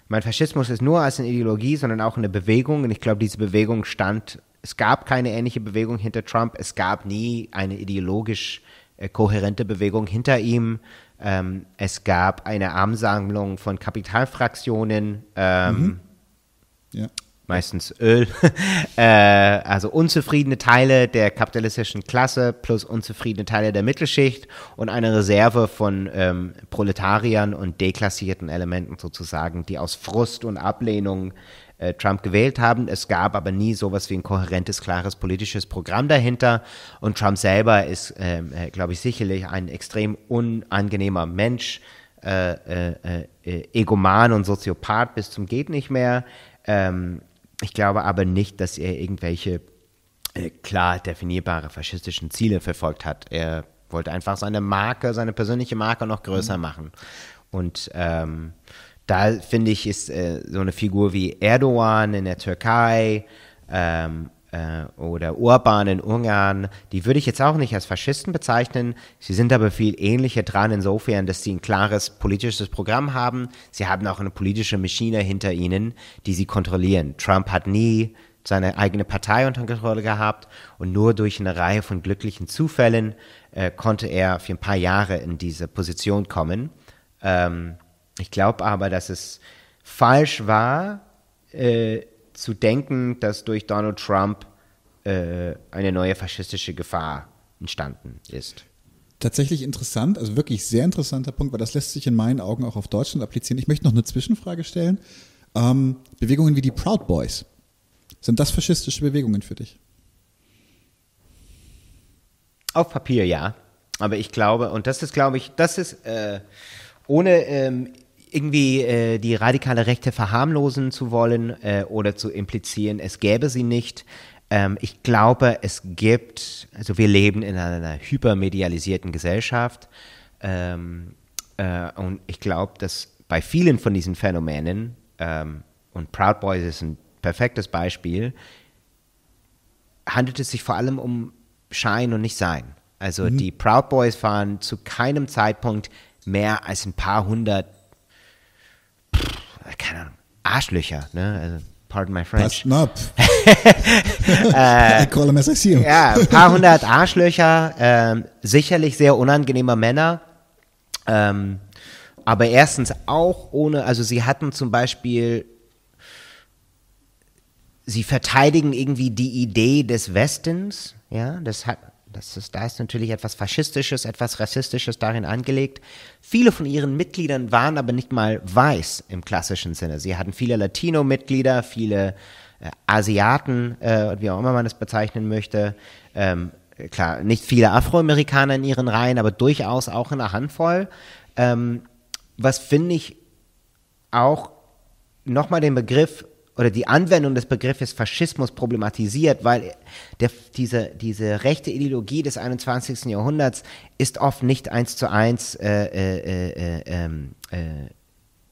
mein Faschismus ist nur als eine Ideologie, sondern auch eine Bewegung und ich glaube, diese Bewegung stand, es gab keine ähnliche Bewegung hinter Trump, es gab nie eine ideologisch äh, kohärente Bewegung hinter ihm. Ähm, es gab eine Ansammlung von Kapitalfraktionen, ähm, mhm. ja. Meistens Öl, [laughs] äh, also unzufriedene Teile der kapitalistischen Klasse plus unzufriedene Teile der Mittelschicht und eine Reserve von ähm, Proletariern und deklassierten Elementen sozusagen, die aus Frust und Ablehnung äh, Trump gewählt haben. Es gab aber nie sowas wie ein kohärentes, klares politisches Programm dahinter. Und Trump selber ist, ähm, äh, glaube ich, sicherlich ein extrem unangenehmer Mensch, äh, äh, äh, egoman und Soziopath bis zum geht nicht mehr. Ähm, ich glaube aber nicht, dass er irgendwelche äh, klar definierbare faschistischen Ziele verfolgt hat. Er wollte einfach seine Marke, seine persönliche Marke noch größer mhm. machen. Und ähm, da finde ich, ist äh, so eine Figur wie Erdogan in der Türkei ähm, äh, oder Orban in Ungarn, die würde ich jetzt auch nicht als Faschisten bezeichnen. Sie sind aber viel ähnlicher dran insofern, dass sie ein klares politisches Programm haben. Sie haben auch eine politische Maschine hinter ihnen, die sie kontrollieren. Trump hat nie seine eigene Partei unter Kontrolle gehabt und nur durch eine Reihe von glücklichen Zufällen äh, konnte er für ein paar Jahre in diese Position kommen. Ähm, ich glaube aber, dass es falsch war, äh, zu denken, dass durch Donald Trump äh, eine neue faschistische Gefahr entstanden ist. Tatsächlich interessant, also wirklich sehr interessanter Punkt, weil das lässt sich in meinen Augen auch auf Deutschland applizieren. Ich möchte noch eine Zwischenfrage stellen. Ähm, Bewegungen wie die Proud Boys, sind das faschistische Bewegungen für dich? Auf Papier ja, aber ich glaube, und das ist, glaube ich, das ist äh, ohne ähm, irgendwie äh, die radikale Rechte verharmlosen zu wollen äh, oder zu implizieren, es gäbe sie nicht. Ähm, ich glaube, es gibt, also wir leben in einer hypermedialisierten Gesellschaft ähm, äh, und ich glaube, dass bei vielen von diesen Phänomenen, ähm, und Proud Boys ist ein perfektes Beispiel, handelt es sich vor allem um Schein und nicht Sein. Also mhm. die Proud Boys waren zu keinem Zeitpunkt mehr als ein paar hundert keine Ahnung, Arschlöcher, ne? Also, pardon my French. Pass [laughs] [laughs] äh, I call them as I see them. Ja, ein paar hundert Arschlöcher, ähm, sicherlich sehr unangenehme Männer, ähm, aber erstens auch ohne, also sie hatten zum Beispiel sie verteidigen irgendwie die Idee des Westens, ja, das hat, das ist, da ist natürlich etwas Faschistisches, etwas Rassistisches darin angelegt. Viele von ihren Mitgliedern waren aber nicht mal weiß im klassischen Sinne. Sie hatten viele Latino-Mitglieder, viele äh, Asiaten, äh, wie auch immer man das bezeichnen möchte. Ähm, klar, nicht viele Afroamerikaner in ihren Reihen, aber durchaus auch eine Handvoll. Ähm, was finde ich auch nochmal den Begriff oder die Anwendung des Begriffes Faschismus problematisiert, weil der, diese, diese rechte Ideologie des 21. Jahrhunderts ist oft nicht eins zu eins äh, äh, äh, ähm, äh,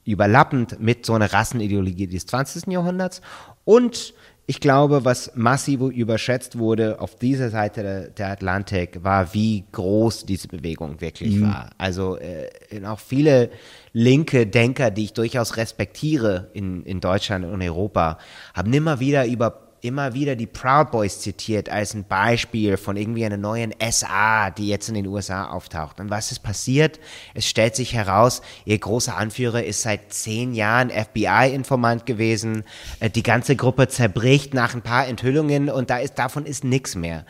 überlappend mit so einer Rassenideologie des 20. Jahrhunderts und ich glaube, was massiv überschätzt wurde auf dieser Seite der, der Atlantik, war, wie groß diese Bewegung wirklich mhm. war. Also äh, auch viele linke Denker, die ich durchaus respektiere in, in Deutschland und Europa, haben immer wieder über immer wieder die Proud Boys zitiert als ein Beispiel von irgendwie einer neuen SA, die jetzt in den USA auftaucht. Und was ist passiert? Es stellt sich heraus, ihr großer Anführer ist seit zehn Jahren FBI-Informant gewesen. Äh, die ganze Gruppe zerbricht nach ein paar Enthüllungen und da ist, davon ist nichts mehr.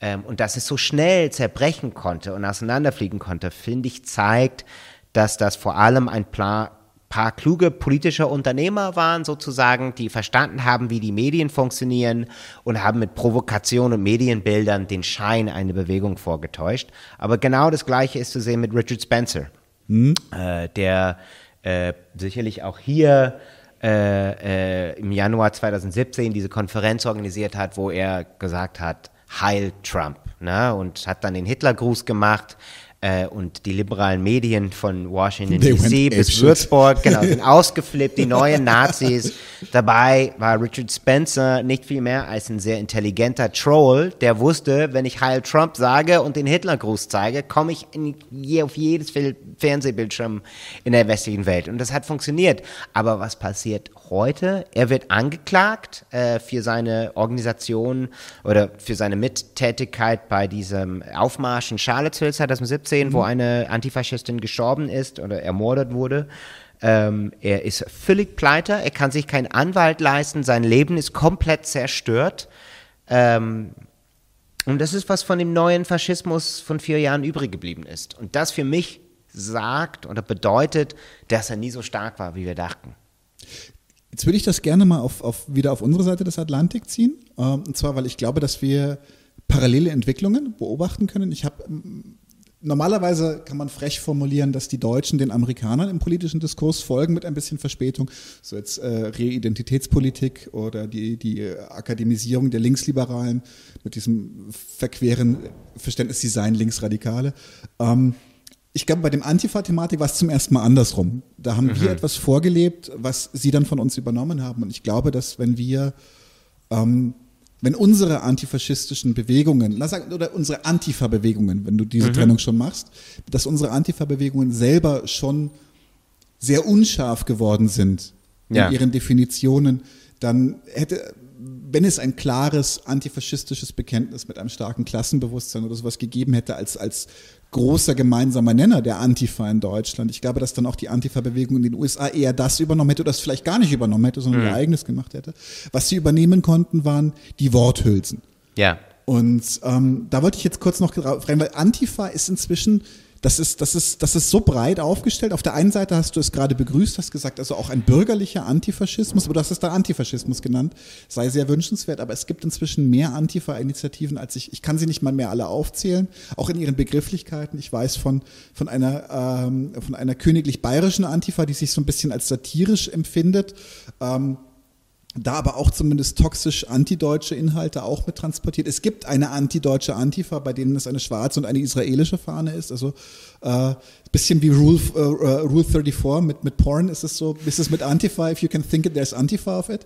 Ähm, und dass es so schnell zerbrechen konnte und auseinanderfliegen konnte, finde ich, zeigt, dass das vor allem ein Plan paar kluge politische Unternehmer waren sozusagen, die verstanden haben, wie die Medien funktionieren und haben mit Provokation und Medienbildern den Schein einer Bewegung vorgetäuscht. Aber genau das Gleiche ist zu sehen mit Richard Spencer, hm. äh, der äh, sicherlich auch hier äh, äh im Januar 2017 diese Konferenz organisiert hat, wo er gesagt hat, Heil Trump, ne? und hat dann den Hitlergruß gemacht äh, und die liberalen Medien von Washington DC bis Würzburg, genau, [laughs] sind ausgeflippt, die neuen Nazis. Dabei war Richard Spencer nicht viel mehr als ein sehr intelligenter Troll, der wusste, wenn ich Heil Trump sage und den Hitlergruß zeige, komme ich in, auf jedes Fernsehbildschirm in der westlichen Welt. Und das hat funktioniert. Aber was passiert heute? Er wird angeklagt äh, für seine Organisation oder für seine Mittätigkeit bei diesem Aufmarsch in Charlottesville 2017, mhm. wo eine Antifaschistin gestorben ist oder ermordet wurde. Ähm, er ist völlig pleiter, er kann sich keinen Anwalt leisten, sein Leben ist komplett zerstört. Ähm, und das ist, was von dem neuen Faschismus von vier Jahren übrig geblieben ist. Und das für mich sagt oder bedeutet, dass er nie so stark war, wie wir dachten. Jetzt würde ich das gerne mal auf, auf, wieder auf unsere Seite des Atlantik ziehen. Ähm, und zwar, weil ich glaube, dass wir parallele Entwicklungen beobachten können. Ich habe Normalerweise kann man frech formulieren, dass die Deutschen den Amerikanern im politischen Diskurs folgen mit ein bisschen Verspätung. So jetzt äh, Reidentitätspolitik oder die, die Akademisierung der Linksliberalen mit diesem verqueren Verständnis, sie seien Linksradikale. Ähm, ich glaube, bei dem Antifa-Thematik war es zum ersten Mal andersrum. Da haben mhm. wir etwas vorgelebt, was sie dann von uns übernommen haben. Und ich glaube, dass wenn wir, ähm, wenn unsere antifaschistischen Bewegungen, lass sagen, oder unsere Antifa-Bewegungen, wenn du diese mhm. Trennung schon machst, dass unsere Antifa-Bewegungen selber schon sehr unscharf geworden sind ja. in ihren Definitionen, dann hätte, wenn es ein klares antifaschistisches Bekenntnis mit einem starken Klassenbewusstsein oder sowas gegeben hätte als, als großer gemeinsamer Nenner der Antifa in Deutschland. Ich glaube, dass dann auch die Antifa-Bewegung in den USA eher das übernommen hätte oder das vielleicht gar nicht übernommen hätte, sondern mhm. ihr eigenes gemacht hätte. Was sie übernehmen konnten, waren die Worthülsen. Ja. Und ähm, da wollte ich jetzt kurz noch rein, weil Antifa ist inzwischen das ist, das ist, das ist so breit aufgestellt. Auf der einen Seite hast du es gerade begrüßt, hast gesagt, also auch ein bürgerlicher Antifaschismus, aber du hast es da Antifaschismus genannt, sei sehr wünschenswert, aber es gibt inzwischen mehr Antifa-Initiativen, als ich, ich kann sie nicht mal mehr alle aufzählen, auch in ihren Begrifflichkeiten. Ich weiß von, von einer, ähm, von einer königlich bayerischen Antifa, die sich so ein bisschen als satirisch empfindet. Ähm, da aber auch zumindest toxisch antideutsche Inhalte auch mit transportiert. Es gibt eine antideutsche Antifa, bei denen es eine schwarze und eine israelische Fahne ist. Also äh, bisschen wie Rule, äh, äh Rule 34 mit, mit Porn ist es so, ist es mit Antifa, if you can think it, there's Antifa of it.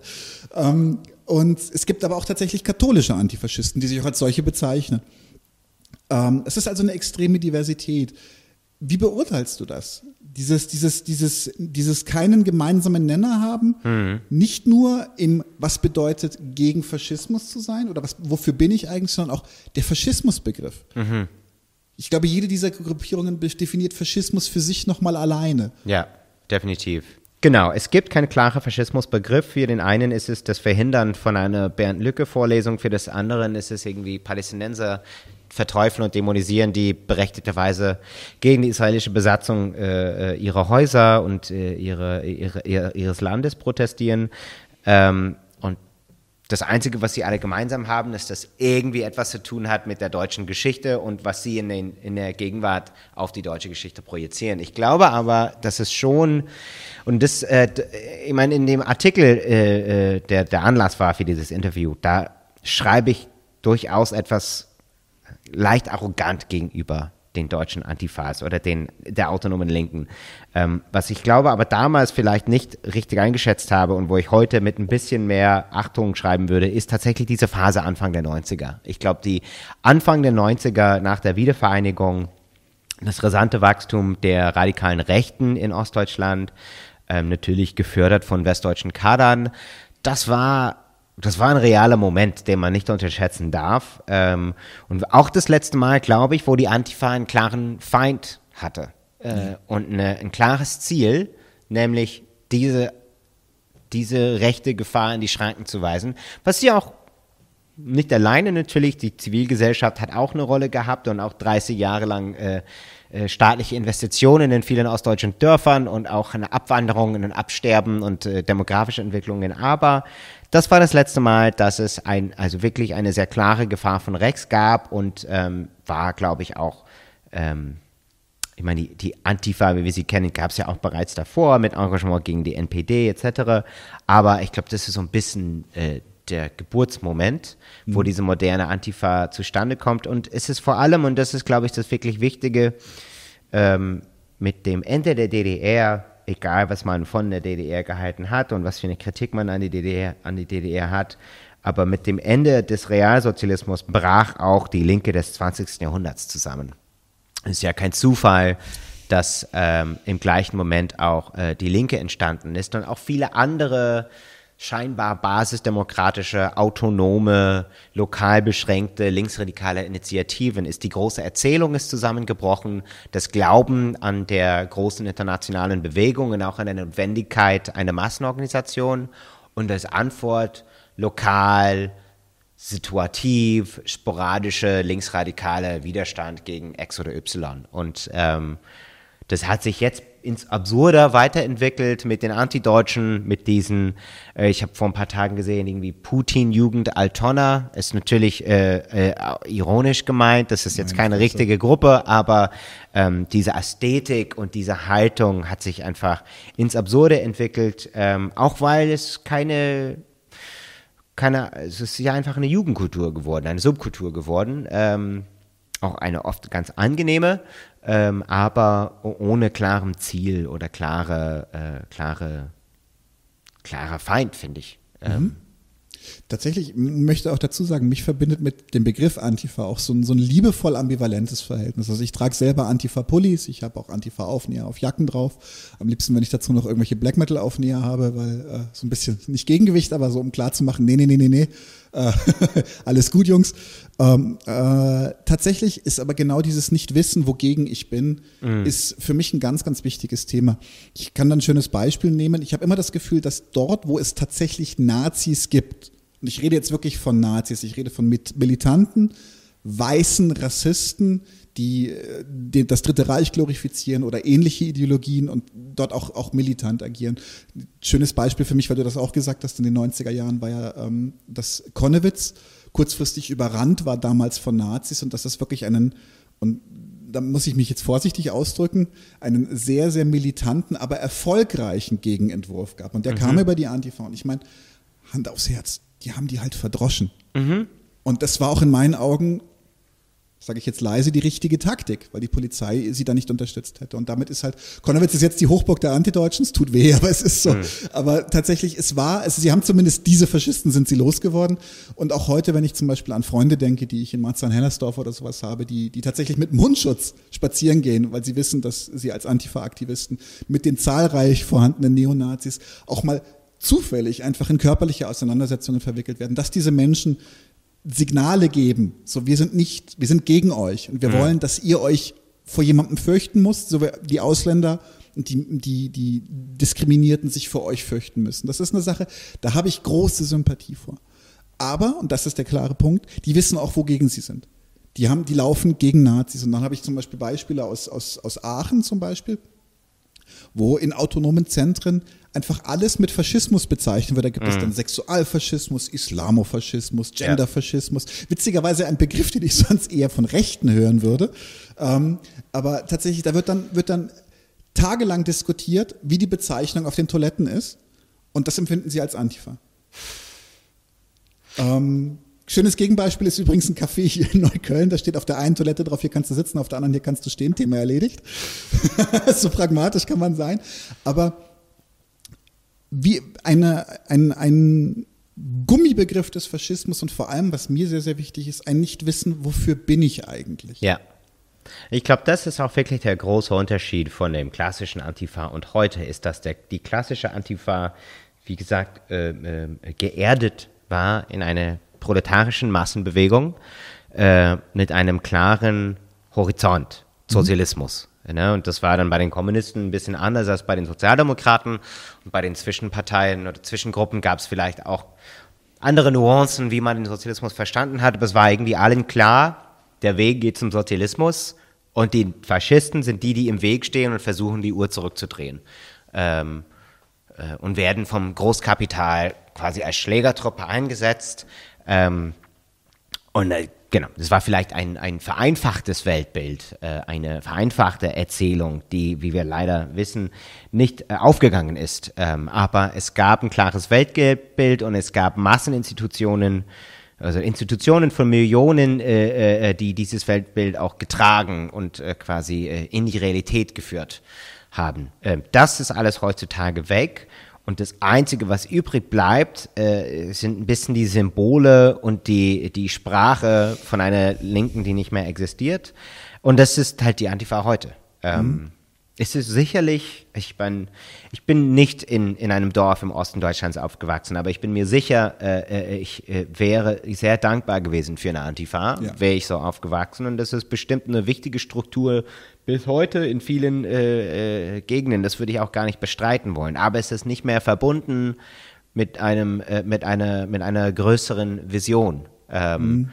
Ähm, und es gibt aber auch tatsächlich katholische Antifaschisten, die sich auch als solche bezeichnen. Ähm, es ist also eine extreme Diversität. Wie beurteilst du das? Dieses, dieses, dieses, dieses keinen gemeinsamen Nenner haben, mhm. nicht nur im, was bedeutet, gegen Faschismus zu sein oder was, wofür bin ich eigentlich, sondern auch der Faschismusbegriff. Mhm. Ich glaube, jede dieser Gruppierungen definiert Faschismus für sich nochmal alleine. Ja, definitiv. Genau, es gibt keinen klaren Faschismusbegriff. Für den einen ist es das Verhindern von einer Bernd Lücke-Vorlesung, für das anderen ist es irgendwie Palästinenser verteufeln und dämonisieren, die berechtigterweise gegen die israelische Besatzung äh, äh ihrer Häuser und äh, ihre, ihre, ihres Landes protestieren. Ähm, und das Einzige, was sie alle gemeinsam haben, ist, dass irgendwie etwas zu tun hat mit der deutschen Geschichte und was sie in, den, in der Gegenwart auf die deutsche Geschichte projizieren. Ich glaube aber, dass es schon, und das, äh, ich meine, in dem Artikel, äh, äh, der der Anlass war für dieses Interview, da schreibe ich durchaus etwas leicht arrogant gegenüber den deutschen Antifas oder den der autonomen Linken. Ähm, was ich glaube, aber damals vielleicht nicht richtig eingeschätzt habe und wo ich heute mit ein bisschen mehr Achtung schreiben würde, ist tatsächlich diese Phase Anfang der 90er. Ich glaube, die Anfang der 90er nach der Wiedervereinigung, das rasante Wachstum der radikalen Rechten in Ostdeutschland, ähm, natürlich gefördert von westdeutschen Kadern, das war das war ein realer Moment, den man nicht unterschätzen darf. Ähm, und auch das letzte Mal, glaube ich, wo die Antifa einen klaren Feind hatte äh, und eine, ein klares Ziel, nämlich diese, diese rechte Gefahr in die Schranken zu weisen, was sie auch nicht alleine natürlich, die Zivilgesellschaft hat auch eine Rolle gehabt und auch 30 Jahre lang äh, äh, staatliche Investitionen in vielen ostdeutschen Dörfern und auch eine Abwanderung und ein Absterben und äh, demografische Entwicklungen. Aber das war das letzte Mal, dass es ein, also wirklich eine sehr klare Gefahr von Rex gab und ähm, war, glaube ich, auch, ähm, ich meine, die, die Antifa, wie wir sie kennen, gab es ja auch bereits davor mit Engagement gegen die NPD etc. Aber ich glaube, das ist so ein bisschen äh, der Geburtsmoment, wo mhm. diese moderne Antifa zustande kommt. Und es ist vor allem, und das ist, glaube ich, das wirklich Wichtige, ähm, mit dem Ende der DDR, egal was man von der DDR gehalten hat und was für eine Kritik man an die DDR, an die DDR hat, aber mit dem Ende des Realsozialismus brach auch die Linke des 20. Jahrhunderts zusammen. Es ist ja kein Zufall, dass ähm, im gleichen Moment auch äh, die Linke entstanden ist und auch viele andere scheinbar basisdemokratische, autonome, lokal beschränkte, linksradikale Initiativen ist. Die große Erzählung ist zusammengebrochen, das Glauben an der großen internationalen Bewegung und auch an der Notwendigkeit einer Massenorganisation und das Antwort lokal, situativ, sporadische, linksradikale Widerstand gegen X oder Y. Und ähm, das hat sich jetzt ins Absurde weiterentwickelt mit den Antideutschen, mit diesen, äh, ich habe vor ein paar Tagen gesehen, irgendwie Putin-Jugend Altona, ist natürlich äh, äh, ironisch gemeint, das ist jetzt keine richtige Gruppe, aber ähm, diese Ästhetik und diese Haltung hat sich einfach ins Absurde entwickelt, ähm, auch weil es keine keine, es ist ja einfach eine Jugendkultur geworden, eine Subkultur geworden, ähm, auch eine oft ganz angenehme, ähm, aber ohne klarem Ziel oder klare, äh, klare, klarer Feind, finde ich. Ähm, mhm. Tatsächlich möchte auch dazu sagen, mich verbindet mit dem Begriff Antifa auch so ein, so ein liebevoll ambivalentes Verhältnis. Also ich trage selber Antifa-Pullis, ich habe auch Antifa-Aufnäher auf Jacken drauf. Am liebsten, wenn ich dazu noch irgendwelche Black Metal-Aufnäher habe, weil äh, so ein bisschen, nicht Gegengewicht, aber so um klar zu machen, nee, nee, nee, nee, nee, äh, [laughs] alles gut, Jungs. Ähm, äh, tatsächlich ist aber genau dieses Nicht-Wissen, wogegen ich bin, mhm. ist für mich ein ganz, ganz wichtiges Thema. Ich kann dann ein schönes Beispiel nehmen. Ich habe immer das Gefühl, dass dort, wo es tatsächlich Nazis gibt, und ich rede jetzt wirklich von Nazis, ich rede von Militanten, weißen Rassisten, die, die das Dritte Reich glorifizieren oder ähnliche Ideologien und dort auch, auch militant agieren. Schönes Beispiel für mich, weil du das auch gesagt hast, in den 90er Jahren war ja ähm, das Konnewitz kurzfristig überrannt war damals von Nazis und dass das wirklich einen, und da muss ich mich jetzt vorsichtig ausdrücken, einen sehr, sehr militanten, aber erfolgreichen Gegenentwurf gab. Und der mhm. kam über die Antifa. Und ich meine, Hand aufs Herz, die haben die halt verdroschen. Mhm. Und das war auch in meinen Augen sage ich jetzt leise, die richtige Taktik, weil die Polizei sie da nicht unterstützt hätte. Und damit ist halt, Konowitz ist jetzt die Hochburg der Antideutschen, es tut weh, [laughs] aber es ist so. Mhm. Aber tatsächlich, es war, also sie haben zumindest diese Faschisten sind sie losgeworden. Und auch heute, wenn ich zum Beispiel an Freunde denke, die ich in Marzahn-Hellersdorf oder sowas habe, die, die tatsächlich mit Mundschutz spazieren gehen, weil sie wissen, dass sie als Antifa-Aktivisten mit den zahlreich vorhandenen Neonazis auch mal zufällig einfach in körperliche Auseinandersetzungen verwickelt werden, dass diese Menschen Signale geben. So, wir sind nicht, wir sind gegen euch und wir mhm. wollen, dass ihr euch vor jemandem fürchten müsst, so wie die Ausländer und die, die, die Diskriminierten sich vor euch fürchten müssen. Das ist eine Sache, da habe ich große Sympathie vor. Aber, und das ist der klare Punkt, die wissen auch, wogegen sie sind. Die haben, die laufen gegen Nazis. Und dann habe ich zum Beispiel Beispiele aus, aus, aus Aachen zum Beispiel, wo in autonomen Zentren einfach alles mit Faschismus bezeichnen wird. Da gibt mhm. es dann Sexualfaschismus, Islamofaschismus, Genderfaschismus. Witzigerweise ein Begriff, den ich [laughs] sonst eher von Rechten hören würde. Ähm, aber tatsächlich, da wird dann, wird dann tagelang diskutiert, wie die Bezeichnung auf den Toiletten ist. Und das empfinden sie als Antifa. Ähm, schönes Gegenbeispiel ist übrigens ein Café hier in Neukölln. Da steht auf der einen Toilette drauf, hier kannst du sitzen, auf der anderen hier kannst du stehen. Thema erledigt. [laughs] so pragmatisch kann man sein. Aber wie eine, ein, ein Gummibegriff des Faschismus und vor allem, was mir sehr, sehr wichtig ist, ein Nichtwissen, wofür bin ich eigentlich? Ja. Ich glaube, das ist auch wirklich der große Unterschied von dem klassischen Antifa und heute ist, dass der, die klassische Antifa, wie gesagt, äh, äh, geerdet war in einer proletarischen Massenbewegung äh, mit einem klaren Horizont, mhm. Sozialismus. Ne? Und das war dann bei den Kommunisten ein bisschen anders als bei den Sozialdemokraten. Und bei den Zwischenparteien oder Zwischengruppen gab es vielleicht auch andere Nuancen, wie man den Sozialismus verstanden hat, aber es war irgendwie allen klar, der Weg geht zum Sozialismus und die Faschisten sind die, die im Weg stehen und versuchen, die Uhr zurückzudrehen. Ähm, äh, und werden vom Großkapital quasi als Schlägertruppe eingesetzt. Ähm, und äh, genau, das war vielleicht ein, ein vereinfachtes Weltbild, äh, eine vereinfachte Erzählung, die, wie wir leider wissen, nicht äh, aufgegangen ist. Ähm, aber es gab ein klares Weltbild und es gab Masseninstitutionen, also Institutionen von Millionen, äh, äh, die dieses Weltbild auch getragen und äh, quasi äh, in die Realität geführt haben. Ähm, das ist alles heutzutage weg. Und das Einzige, was übrig bleibt, äh, sind ein bisschen die Symbole und die, die Sprache von einer Linken, die nicht mehr existiert. Und das ist halt die Antifa heute. Ähm, mhm. Es ist sicherlich, ich bin, ich bin nicht in, in einem Dorf im Osten Deutschlands aufgewachsen, aber ich bin mir sicher, äh, äh ich äh, wäre sehr dankbar gewesen für eine Antifa, ja. wäre ich so aufgewachsen. Und das ist bestimmt eine wichtige Struktur bis heute in vielen äh, äh, Gegenden. Das würde ich auch gar nicht bestreiten wollen. Aber es ist nicht mehr verbunden mit einem, äh, mit einer, mit einer größeren Vision. Ähm, mhm.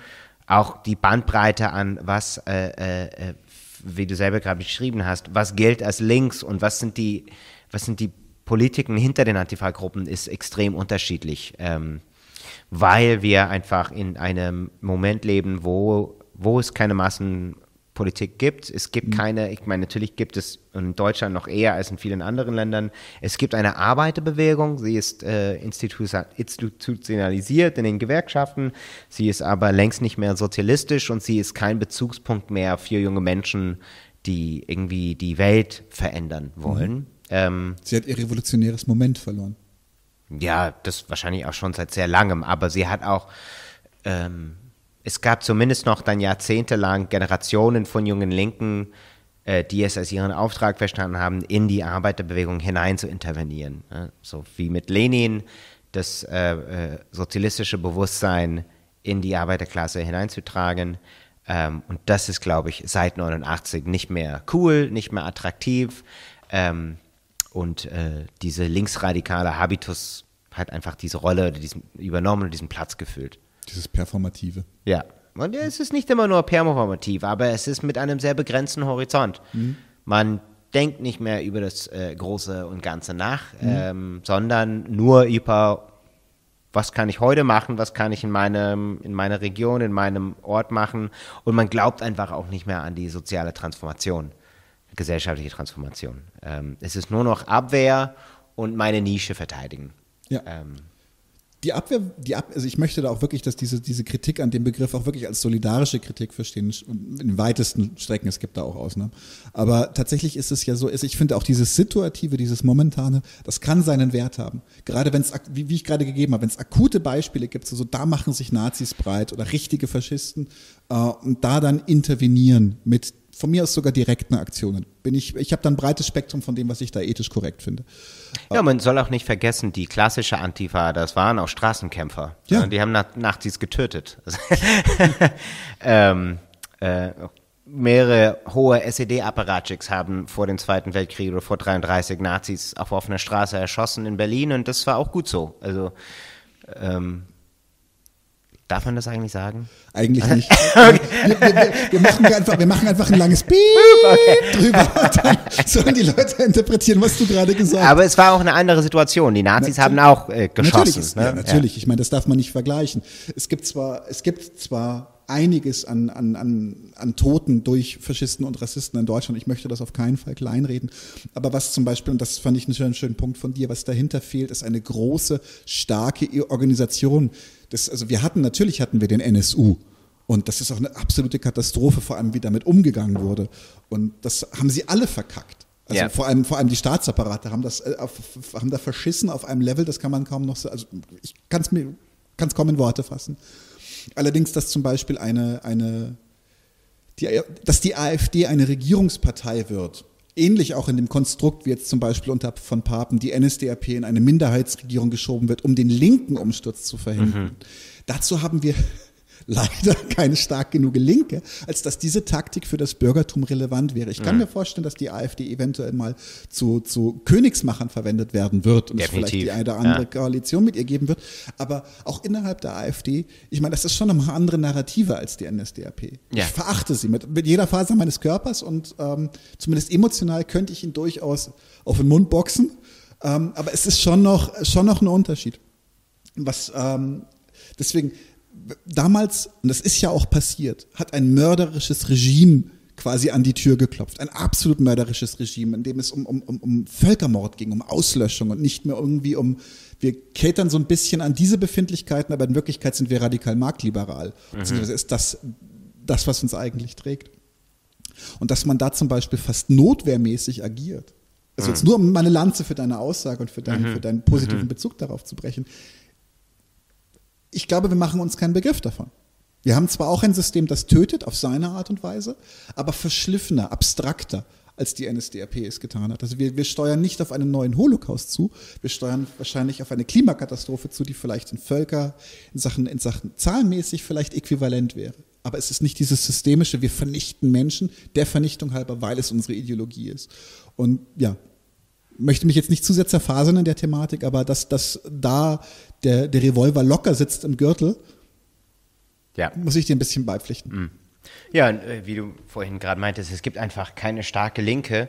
Auch die Bandbreite an was, äh, äh, äh, wie du selber gerade beschrieben hast, was gilt als links und was sind die, was sind die Politiken hinter den Antifa-Gruppen ist extrem unterschiedlich. Ähm, weil wir einfach in einem Moment leben, wo, wo es keine Massen Politik gibt. Es gibt mhm. keine, ich meine, natürlich gibt es in Deutschland noch eher als in vielen anderen Ländern. Es gibt eine Arbeiterbewegung, sie ist äh, institutionalisiert in den Gewerkschaften, sie ist aber längst nicht mehr sozialistisch und sie ist kein Bezugspunkt mehr für junge Menschen, die irgendwie die Welt verändern wollen. Mhm. Ähm, sie hat ihr revolutionäres Moment verloren. Ja, das wahrscheinlich auch schon seit sehr langem, aber sie hat auch ähm, es gab zumindest noch dann jahrzehntelang Generationen von jungen Linken, äh, die es als ihren Auftrag verstanden haben, in die Arbeiterbewegung hinein zu intervenieren. Ne? So wie mit Lenin das äh, äh, sozialistische Bewusstsein in die Arbeiterklasse hineinzutragen. Ähm, und das ist, glaube ich, seit 89 nicht mehr cool, nicht mehr attraktiv. Ähm, und äh, diese linksradikale Habitus hat einfach diese Rolle diesen, übernommen und diesen Platz gefüllt. Dieses Performative. Ja. Und es ist nicht immer nur performativ, aber es ist mit einem sehr begrenzten Horizont. Mhm. Man denkt nicht mehr über das äh, Große und Ganze nach, mhm. ähm, sondern nur über, was kann ich heute machen, was kann ich in, meinem, in meiner Region, in meinem Ort machen. Und man glaubt einfach auch nicht mehr an die soziale Transformation, gesellschaftliche Transformation. Ähm, es ist nur noch Abwehr und meine Nische verteidigen. Ja. Ähm, die Abwehr, die Ab also ich möchte da auch wirklich, dass diese, diese Kritik an dem Begriff auch wirklich als solidarische Kritik verstehen, in weitesten Strecken, es gibt da auch Ausnahmen. Aber tatsächlich ist es ja so, ich finde auch dieses Situative, dieses Momentane, das kann seinen Wert haben. Gerade wenn es, wie, ich gerade gegeben habe, wenn es akute Beispiele gibt, so da machen sich Nazis breit oder richtige Faschisten, äh, und da dann intervenieren mit von mir aus sogar direkten Aktionen. Bin ich ich habe dann ein breites Spektrum von dem, was ich da ethisch korrekt finde. Ja, man soll auch nicht vergessen, die klassische Antifa, das waren auch Straßenkämpfer. Ja. Die haben Nazis getötet. [laughs] ähm, äh, mehrere hohe SED-Apparatchiks haben vor dem Zweiten Weltkrieg oder vor 33 Nazis auf offener Straße erschossen in Berlin und das war auch gut so. Also ähm, Darf man das eigentlich sagen? Eigentlich [laughs] nicht. okay. wir, wir, wir, machen einfach, wir machen einfach ein langes Piep [laughs] okay. drüber. dann sollen die Leute interpretieren, was du gerade gesagt hast. Aber es war auch eine andere Situation. Die Nazis Na, haben auch äh, geschossen. Natürlich, ist, ne? ja, natürlich. Ja. ich meine, das darf man nicht vergleichen. Es gibt zwar, es gibt zwar einiges an, an, an, an Toten durch Faschisten und Rassisten in Deutschland. Ich möchte das auf keinen Fall kleinreden. Aber was zum Beispiel, und das fand ich einen schönen, schönen Punkt von dir, was dahinter fehlt, ist eine große, starke Organisation, das, also wir hatten, natürlich hatten wir den NSU. Und das ist auch eine absolute Katastrophe, vor allem wie damit umgegangen wurde. Und das haben sie alle verkackt. Also ja. vor allem, vor allem die Staatsapparate haben das, äh, haben da verschissen auf einem Level, das kann man kaum noch so, also ich kann es mir, kann es kaum in Worte fassen. Allerdings, dass zum Beispiel eine, eine, die, dass die AfD eine Regierungspartei wird, ähnlich auch in dem Konstrukt, wie jetzt zum Beispiel unter von Papen die NSDAP in eine Minderheitsregierung geschoben wird, um den linken Umsturz zu verhindern. Mhm. Dazu haben wir leider [laughs] keine stark genug Linke, als dass diese Taktik für das Bürgertum relevant wäre. Ich kann mhm. mir vorstellen, dass die AfD eventuell mal zu, zu Königsmachern verwendet werden wird und Definitiv. es vielleicht die eine oder andere ja. Koalition mit ihr geben wird. Aber auch innerhalb der AfD, ich meine, das ist schon eine andere Narrative als die NSDAP. Ja. Ich verachte sie mit, mit jeder Faser meines Körpers und ähm, zumindest emotional könnte ich ihn durchaus auf den Mund boxen. Ähm, aber es ist schon noch, schon noch ein Unterschied. Was ähm, deswegen damals, und das ist ja auch passiert, hat ein mörderisches Regime quasi an die Tür geklopft. Ein absolut mörderisches Regime, in dem es um, um, um Völkermord ging, um Auslöschung und nicht mehr irgendwie um, wir catern so ein bisschen an diese Befindlichkeiten, aber in Wirklichkeit sind wir radikal marktliberal. Mhm. Beziehungsweise ist das das, was uns eigentlich trägt. Und dass man da zum Beispiel fast notwehrmäßig agiert. Also mhm. jetzt nur um meine Lanze für deine Aussage und für deinen, mhm. für deinen positiven mhm. Bezug darauf zu brechen ich glaube, wir machen uns keinen Begriff davon. Wir haben zwar auch ein System, das tötet auf seine Art und Weise, aber verschliffener, abstrakter, als die NSDAP es getan hat. Also wir, wir steuern nicht auf einen neuen Holocaust zu, wir steuern wahrscheinlich auf eine Klimakatastrophe zu, die vielleicht in Völker, in Sachen, in Sachen zahlenmäßig vielleicht äquivalent wäre. Aber es ist nicht dieses systemische, wir vernichten Menschen der Vernichtung halber, weil es unsere Ideologie ist. Und ja, möchte mich jetzt nicht zu sehr zerfasern in der Thematik, aber dass, dass da der, der Revolver locker sitzt im Gürtel, ja. muss ich dir ein bisschen beipflichten. Mhm. Ja, äh, wie du vorhin gerade meintest, es gibt einfach keine starke Linke,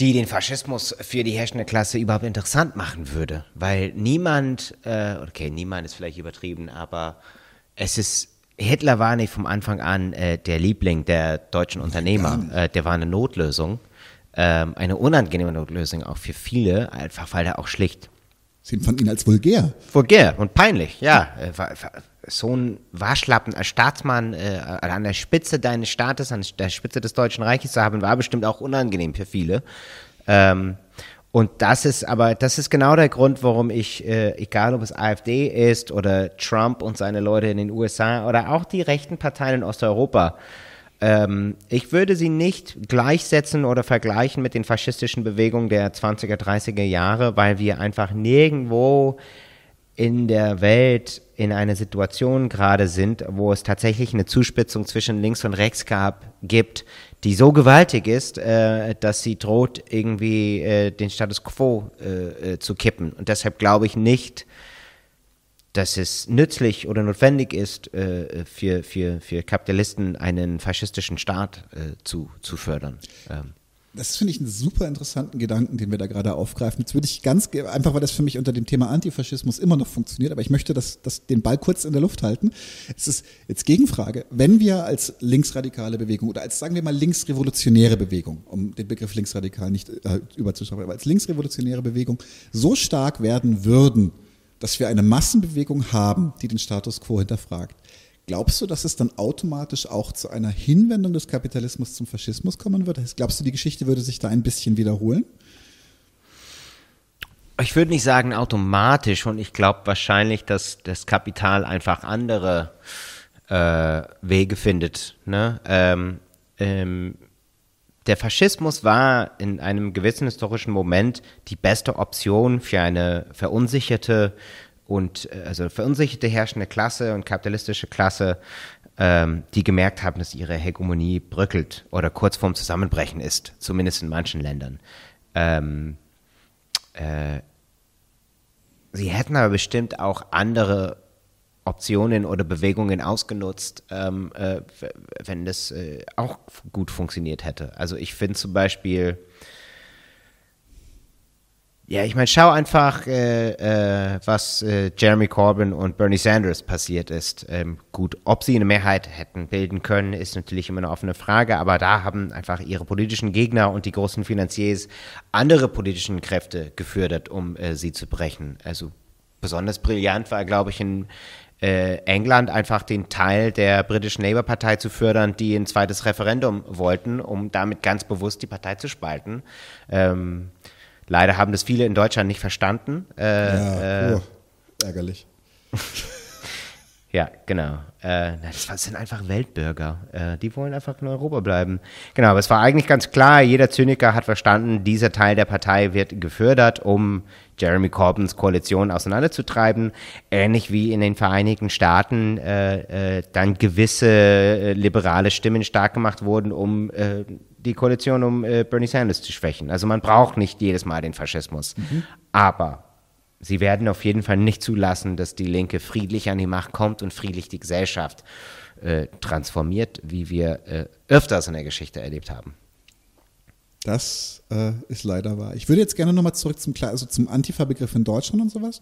die den Faschismus für die herrschende Klasse überhaupt interessant machen würde. Weil niemand, äh, okay, niemand ist vielleicht übertrieben, aber es ist, Hitler war nicht vom Anfang an äh, der Liebling der deutschen Unternehmer. Äh, der war eine Notlösung, ähm, eine unangenehme Notlösung auch für viele, einfach weil er auch schlicht Sie fanden ihn als vulgär. Vulgär und peinlich, ja. Äh, so ein Waschlappen als Staatsmann äh, an der Spitze deines Staates, an der Spitze des Deutschen Reiches zu haben, war bestimmt auch unangenehm für viele. Ähm, und das ist aber, das ist genau der Grund, warum ich, äh, egal ob es AfD ist oder Trump und seine Leute in den USA oder auch die rechten Parteien in Osteuropa, ähm, ich würde sie nicht gleichsetzen oder vergleichen mit den faschistischen Bewegungen der 20er, 30er Jahre, weil wir einfach nirgendwo in der Welt in einer Situation gerade sind, wo es tatsächlich eine Zuspitzung zwischen links und rechts gab, gibt, die so gewaltig ist, äh, dass sie droht, irgendwie äh, den Status quo äh, äh zu kippen. Und deshalb glaube ich nicht, dass es nützlich oder notwendig ist, äh, für, für, für Kapitalisten einen faschistischen Staat äh, zu, zu fördern. Ähm. Das finde ich einen super interessanten Gedanken, den wir da gerade aufgreifen. Jetzt würde ich ganz, einfach weil das für mich unter dem Thema Antifaschismus immer noch funktioniert, aber ich möchte das, das, den Ball kurz in der Luft halten. Es ist jetzt Gegenfrage, wenn wir als linksradikale Bewegung oder als, sagen wir mal, linksrevolutionäre Bewegung, um den Begriff linksradikal nicht äh, überzuschauen, aber als linksrevolutionäre Bewegung so stark werden würden, dass wir eine Massenbewegung haben, die den Status quo hinterfragt. Glaubst du, dass es dann automatisch auch zu einer Hinwendung des Kapitalismus zum Faschismus kommen wird? Glaubst du, die Geschichte würde sich da ein bisschen wiederholen? Ich würde nicht sagen automatisch und ich glaube wahrscheinlich, dass das Kapital einfach andere äh, Wege findet. Ne? Ähm, ähm, der Faschismus war in einem gewissen historischen Moment die beste Option für eine verunsicherte und äh, also verunsicherte herrschende Klasse und kapitalistische Klasse, ähm, die gemerkt haben, dass ihre Hegemonie bröckelt oder kurz vorm Zusammenbrechen ist, zumindest in manchen Ländern. Ähm, äh, sie hätten aber bestimmt auch andere Optionen oder Bewegungen ausgenutzt, ähm, äh, wenn das äh, auch gut funktioniert hätte. Also ich finde zum Beispiel, ja, ich meine, schau einfach, äh, äh was äh, Jeremy Corbyn und Bernie Sanders passiert ist. Ähm, gut, ob sie eine Mehrheit hätten bilden können, ist natürlich immer eine offene Frage, aber da haben einfach ihre politischen Gegner und die großen Finanziers andere politischen Kräfte gefördert, um äh, sie zu brechen. Also besonders brillant war, glaube ich, in äh, England einfach den Teil der britischen Labour-Partei zu fördern, die ein zweites Referendum wollten, um damit ganz bewusst die Partei zu spalten. Ähm, leider haben das viele in Deutschland nicht verstanden. Äh, ja, oh, ärgerlich. [laughs] Ja, genau. Äh, das sind einfach Weltbürger. Äh, die wollen einfach in Europa bleiben. Genau, aber es war eigentlich ganz klar, jeder Zyniker hat verstanden, dieser Teil der Partei wird gefördert, um Jeremy Corbyns Koalition auseinanderzutreiben. Ähnlich wie in den Vereinigten Staaten äh, äh, dann gewisse äh, liberale Stimmen stark gemacht wurden, um äh, die Koalition um Bernie Sanders zu schwächen. Also man braucht nicht jedes Mal den Faschismus. Mhm. Aber Sie werden auf jeden Fall nicht zulassen, dass die Linke friedlich an die Macht kommt und friedlich die Gesellschaft äh, transformiert, wie wir äh, öfters in der Geschichte erlebt haben. Das äh, ist leider wahr. Ich würde jetzt gerne nochmal zurück zum, also zum Antifa-Begriff in Deutschland und sowas.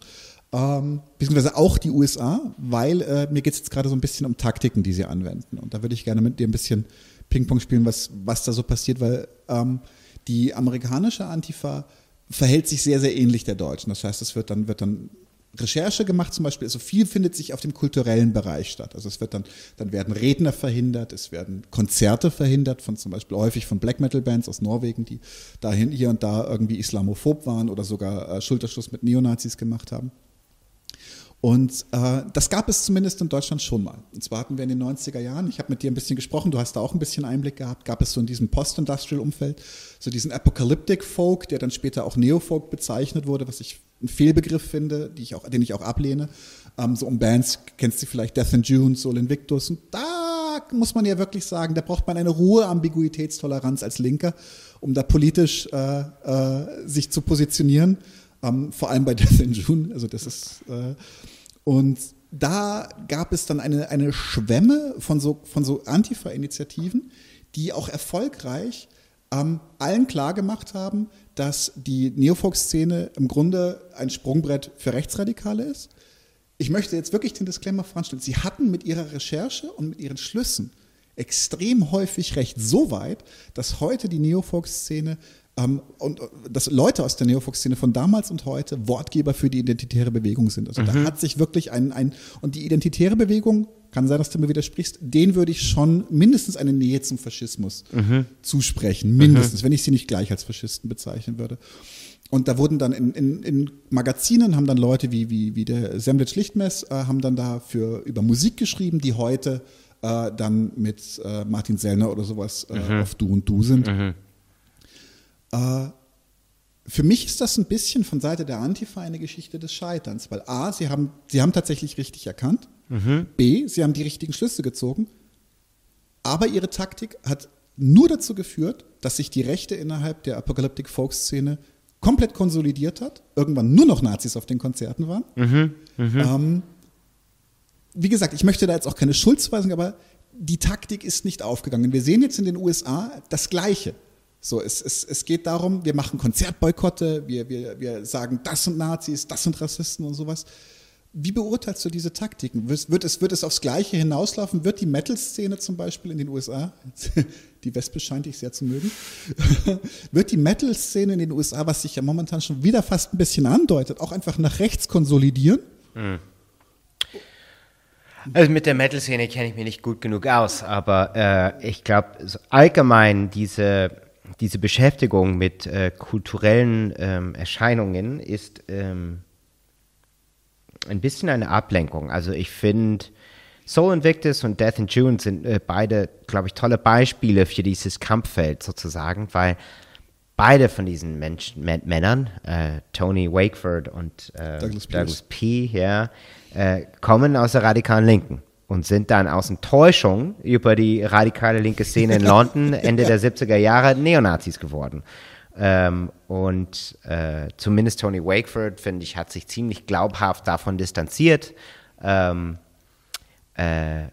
Ähm, beziehungsweise auch die USA, weil äh, mir geht es jetzt gerade so ein bisschen um Taktiken, die sie anwenden. Und da würde ich gerne mit dir ein bisschen Ping-Pong spielen, was, was da so passiert, weil ähm, die amerikanische Antifa verhält sich sehr, sehr ähnlich der deutschen. Das heißt, es wird dann, wird dann Recherche gemacht zum Beispiel, also viel findet sich auf dem kulturellen Bereich statt. Also es wird dann, dann werden Redner verhindert, es werden Konzerte verhindert von zum Beispiel häufig von Black Metal Bands aus Norwegen, die dahin hier und da irgendwie islamophob waren oder sogar äh, Schulterschluss mit Neonazis gemacht haben. Und äh, das gab es zumindest in Deutschland schon mal. Und zwar hatten wir in den 90er Jahren, ich habe mit dir ein bisschen gesprochen, du hast da auch ein bisschen Einblick gehabt, gab es so in diesem Post-Industrial-Umfeld so diesen Apocalyptic Folk, der dann später auch Neo-Folk bezeichnet wurde, was ich einen Fehlbegriff finde, die ich auch, den ich auch ablehne. Ähm, so um Bands kennst du vielleicht Death and June, Soul Invictus. Und da muss man ja wirklich sagen, da braucht man eine hohe Ambiguitätstoleranz als Linker, um da politisch äh, äh, sich zu positionieren. Ähm, vor allem bei [laughs] Death in June. Also das ist äh, und da gab es dann eine, eine Schwemme von so, von so Antifa-Initiativen, die auch erfolgreich ähm, allen klargemacht haben, dass die Neofolk-Szene im Grunde ein Sprungbrett für Rechtsradikale ist. Ich möchte jetzt wirklich den Disclaimer voranstellen. Sie hatten mit ihrer Recherche und mit ihren Schlüssen extrem häufig recht, so weit, dass heute die Neofolk-Szene und äh, dass Leute aus der Neofox-Szene von damals und heute Wortgeber für die identitäre Bewegung sind. Also mhm. da hat sich wirklich ein, ein, und die identitäre Bewegung, kann sein, dass du mir widersprichst, den würde ich schon mindestens eine Nähe zum Faschismus mhm. zusprechen. Mindestens, mhm. wenn ich sie nicht gleich als Faschisten bezeichnen würde. Und da wurden dann in, in, in Magazinen haben dann Leute wie, wie, wie der Semlitsch Lichtmess äh, haben dann dafür über Musik geschrieben, die heute äh, dann mit äh, Martin Sellner oder sowas äh, mhm. auf Du und Du sind. Äh, für mich ist das ein bisschen von Seite der Antifa eine Geschichte des Scheiterns, weil A, sie haben, sie haben tatsächlich richtig erkannt, mhm. B, sie haben die richtigen Schlüsse gezogen, aber ihre Taktik hat nur dazu geführt, dass sich die Rechte innerhalb der Apocalyptic Folk Szene komplett konsolidiert hat, irgendwann nur noch Nazis auf den Konzerten waren. Mhm. Mhm. Ähm, wie gesagt, ich möchte da jetzt auch keine Schuldzuweisung, aber die Taktik ist nicht aufgegangen. Wir sehen jetzt in den USA das Gleiche. So, es, es, es geht darum, wir machen Konzertboykotte, wir, wir, wir sagen, das sind Nazis, das sind Rassisten und sowas. Wie beurteilst du diese Taktiken? Wird es, wird es aufs Gleiche hinauslaufen? Wird die Metal-Szene zum Beispiel in den USA, [laughs] die Wespe scheint ich sehr zu mögen, [laughs] wird die Metal-Szene in den USA, was sich ja momentan schon wieder fast ein bisschen andeutet, auch einfach nach rechts konsolidieren? Hm. Also mit der Metal-Szene kenne ich mich nicht gut genug aus, aber äh, ich glaube allgemein diese diese Beschäftigung mit äh, kulturellen ähm, Erscheinungen ist ähm, ein bisschen eine Ablenkung. Also ich finde, Soul Invictus und Death in June sind äh, beide, glaube ich, tolle Beispiele für dieses Kampffeld sozusagen, weil beide von diesen Menschen, Männern, äh, Tony Wakeford und äh, Douglas, Douglas P., ja, äh, kommen aus der radikalen Linken und sind dann aus Enttäuschung über die radikale linke Szene in London [laughs] Ende der 70er Jahre Neonazis geworden. Ähm, und äh, zumindest Tony Wakeford, finde ich, hat sich ziemlich glaubhaft davon distanziert, ähm, äh,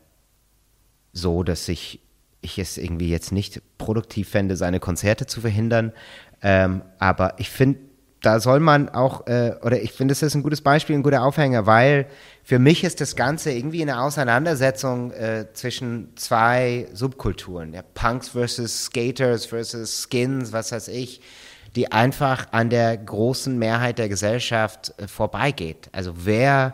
so dass ich, ich es irgendwie jetzt nicht produktiv fände, seine Konzerte zu verhindern. Ähm, aber ich finde, da soll man auch, äh, oder ich finde, es ist ein gutes Beispiel, ein guter Aufhänger, weil für mich ist das Ganze irgendwie eine Auseinandersetzung äh, zwischen zwei Subkulturen, ja, Punks versus Skaters versus Skins, was weiß ich, die einfach an der großen Mehrheit der Gesellschaft äh, vorbeigeht. Also wer,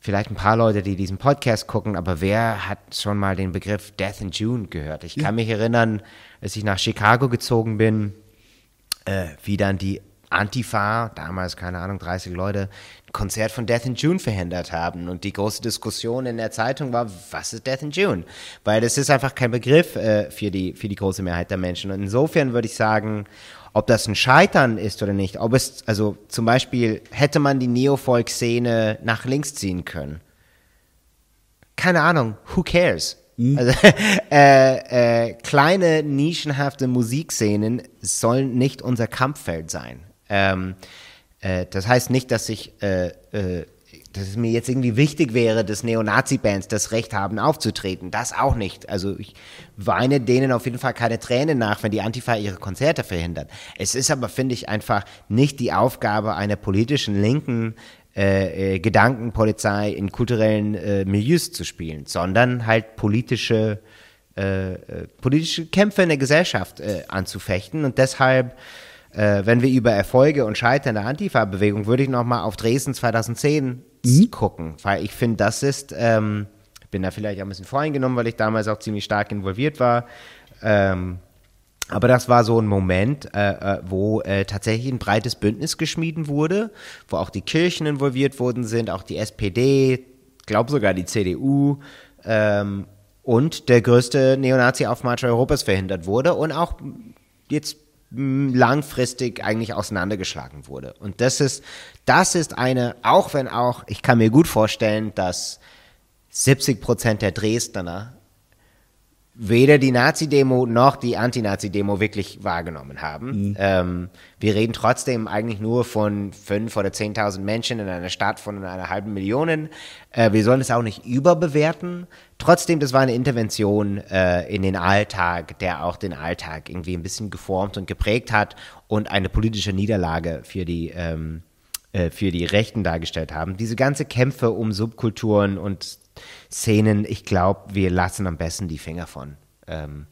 vielleicht ein paar Leute, die diesen Podcast gucken, aber wer hat schon mal den Begriff Death in June gehört? Ich kann mich erinnern, als ich nach Chicago gezogen bin, äh, wie dann die Antifa, damals, keine Ahnung, 30 Leute, Konzert von Death in June verhindert haben. Und die große Diskussion in der Zeitung war, was ist Death in June? Weil das ist einfach kein Begriff äh, für, die, für die große Mehrheit der Menschen. Und insofern würde ich sagen, ob das ein Scheitern ist oder nicht, ob es, also zum Beispiel, hätte man die Neofolk-Szene nach links ziehen können. Keine Ahnung, who cares? Mhm. Also, [laughs] äh, äh, kleine, nischenhafte Musikszenen sollen nicht unser Kampffeld sein. Ähm, äh, das heißt nicht, dass ich äh, äh, dass es mir jetzt irgendwie wichtig wäre, dass Neonazi-Bands das Recht haben, aufzutreten. Das auch nicht. Also ich weine denen auf jeden Fall keine Tränen nach, wenn die Antifa ihre Konzerte verhindert. Es ist aber, finde ich, einfach nicht die Aufgabe einer politischen Linken, äh, äh, Gedankenpolizei in kulturellen äh, Milieus zu spielen, sondern halt politische, äh, äh politische Kämpfe in der Gesellschaft äh, anzufechten. Und deshalb wenn wir über Erfolge und Scheitern der Antifa-Bewegung, würde ich nochmal auf Dresden 2010 mhm. gucken, weil ich finde, das ist, ähm, ich bin da vielleicht auch ein bisschen voreingenommen, weil ich damals auch ziemlich stark involviert war. Ähm, aber das war so ein Moment, äh, äh wo äh, tatsächlich ein breites Bündnis geschmieden wurde, wo auch die Kirchen involviert worden sind, auch die SPD, glaube sogar die CDU ähm, und der größte Neonazi-Aufmarsch Europas verhindert wurde und auch jetzt langfristig eigentlich auseinandergeschlagen wurde. Und das ist, das ist eine, auch wenn auch, ich kann mir gut vorstellen, dass 70 Prozent der Dresdner weder die Nazi-Demo noch die Anti-Nazi-Demo wirklich wahrgenommen haben. Mhm. Ähm, wir reden trotzdem eigentlich nur von fünf oder zehntausend Menschen in einer Stadt von einer halben Million. Äh, wir sollen es auch nicht überbewerten. Trotzdem, das war eine Intervention äh, in den Alltag, der auch den Alltag irgendwie ein bisschen geformt und geprägt hat und eine politische Niederlage für die ähm, äh, für die Rechten dargestellt haben. Diese ganze Kämpfe um Subkulturen und Szenen, ich glaube, wir lassen am besten die Finger von. Ähm,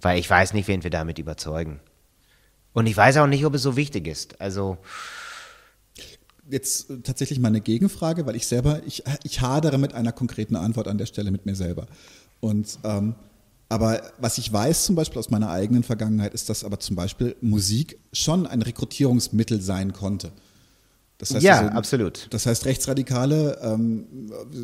weil ich weiß nicht, wen wir damit überzeugen. Und ich weiß auch nicht, ob es so wichtig ist. Also. Jetzt tatsächlich mal eine Gegenfrage, weil ich selber, ich, ich hadere mit einer konkreten Antwort an der Stelle mit mir selber. Und ähm, aber was ich weiß zum Beispiel aus meiner eigenen Vergangenheit, ist, dass aber zum Beispiel Musik schon ein Rekrutierungsmittel sein konnte. Das heißt ja, also, absolut. Das heißt, Rechtsradikale, ähm,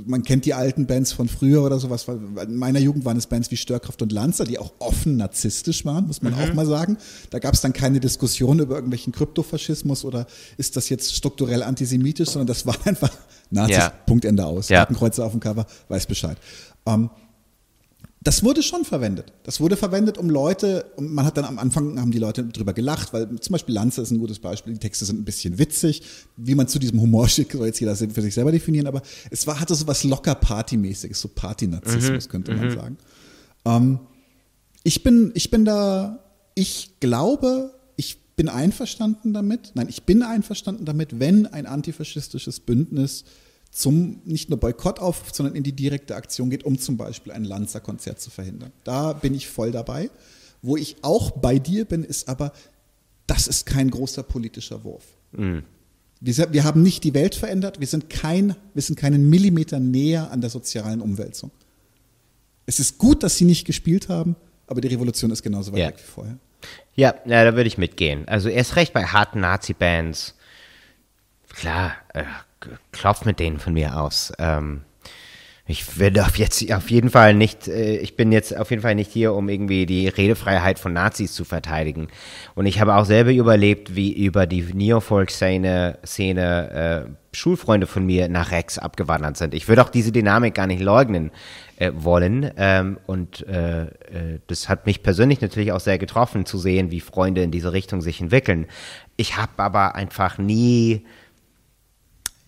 man kennt die alten Bands von früher oder sowas. In meiner Jugend waren es Bands wie Störkraft und Lanzer, die auch offen narzisstisch waren, muss man mhm. auch mal sagen. Da gab es dann keine Diskussion über irgendwelchen Kryptofaschismus oder ist das jetzt strukturell antisemitisch, sondern das war [laughs] einfach Nazis, ja. Punkt, Ende aus. Ja. Hakenkreuze auf dem Cover, weiß Bescheid. Ähm, das wurde schon verwendet. Das wurde verwendet, um Leute, und man hat dann am Anfang, haben die Leute drüber gelacht, weil zum Beispiel Lanze ist ein gutes Beispiel, die Texte sind ein bisschen witzig, wie man zu diesem Humor schickt, soll jetzt jeder für sich selber definieren, aber es war, hatte so was locker Partymäßiges, so Party-Narzissmus, mhm. könnte man mhm. sagen. Ähm, ich bin, ich bin da, ich glaube, ich bin einverstanden damit, nein, ich bin einverstanden damit, wenn ein antifaschistisches Bündnis zum nicht nur Boykott auf, sondern in die direkte Aktion geht, um zum Beispiel ein Lanzer-Konzert zu verhindern. Da bin ich voll dabei. Wo ich auch bei dir bin, ist aber, das ist kein großer politischer Wurf. Mhm. Wir, wir, haben nicht die Welt verändert, wir sind, kein, wir sind keinen Millimeter näher an der sozialen Umwälzung. Es ist gut, dass sie nicht gespielt haben, aber die Revolution ist genauso weit ja. weg wie vorher. Ja, ja, da würde ich mitgehen. Also erst recht bei harten Nazi-Bands. Klar, klopft mit denen von mir aus. Ähm, ich werde auf jetzt auf jeden Fall nicht, äh, ich bin jetzt auf jeden Fall nicht hier, um irgendwie die Redefreiheit von Nazis zu verteidigen. Und ich habe auch selber überlebt, wie über die Neofolk-Szene Szene, äh, Schulfreunde von mir nach Rex abgewandert sind. Ich würde auch diese Dynamik gar nicht leugnen äh, wollen. Ähm, und äh, äh, das hat mich persönlich natürlich auch sehr getroffen, zu sehen, wie Freunde in diese Richtung sich entwickeln. Ich habe aber einfach nie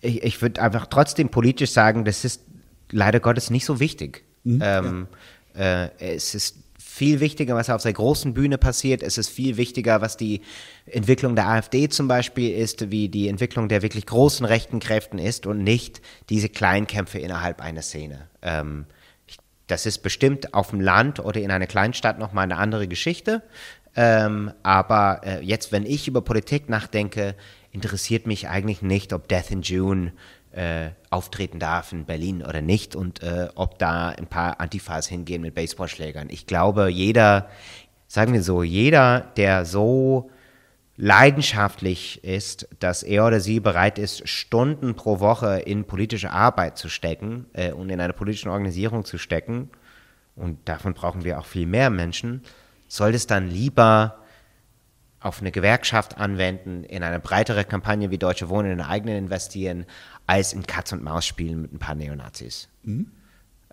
ich, ich würde einfach trotzdem politisch sagen, das ist leider Gottes nicht so wichtig. Mhm, ähm, ja. äh, es ist viel wichtiger, was auf der großen Bühne passiert. Es ist viel wichtiger, was die Entwicklung der AfD zum Beispiel ist, wie die Entwicklung der wirklich großen rechten Kräften ist und nicht diese Kleinkämpfe innerhalb einer Szene. Ähm, das ist bestimmt auf dem Land oder in einer Kleinstadt nochmal eine andere Geschichte. Ähm, aber äh, jetzt, wenn ich über Politik nachdenke, interessiert mich eigentlich nicht, ob Death in June äh, auftreten darf in Berlin oder nicht und äh, ob da ein paar Antifas hingehen mit Baseballschlägern. Ich glaube, jeder, sagen wir so, jeder, der so leidenschaftlich ist, dass er oder sie bereit ist, Stunden pro Woche in politische Arbeit zu stecken äh, und in eine politische Organisierung zu stecken, und davon brauchen wir auch viel mehr Menschen, soll es dann lieber auf eine Gewerkschaft anwenden, in eine breitere Kampagne wie Deutsche Wohnen in eigenen investieren, als in Katz und Maus spielen mit ein paar Neonazis. Mhm.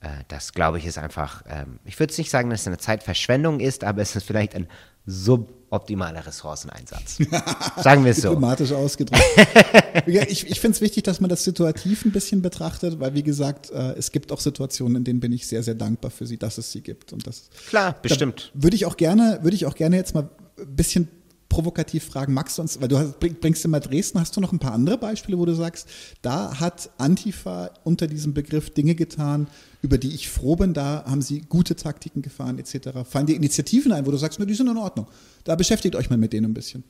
Äh, das glaube ich ist einfach, ähm, ich würde nicht sagen, dass es eine Zeitverschwendung ist, aber es ist vielleicht ein suboptimaler Ressourceneinsatz. [laughs] Sagen wir es so. Diplomatisch ausgedrückt. [laughs] ich ich finde es wichtig, dass man das situativ ein bisschen betrachtet, weil wie gesagt, äh, es gibt auch Situationen, in denen bin ich sehr, sehr dankbar für sie, dass es sie gibt. Und das, Klar, bestimmt. Würde ich auch gerne, würde ich auch gerne jetzt mal ein bisschen provokativ fragen, magst du uns, weil du hast, bringst immer Dresden, hast du noch ein paar andere Beispiele, wo du sagst, da hat Antifa unter diesem Begriff Dinge getan, über die ich froh bin, da haben sie gute Taktiken gefahren etc. Fallen dir Initiativen ein, wo du sagst, na, die sind in Ordnung. Da beschäftigt euch mal mit denen ein bisschen.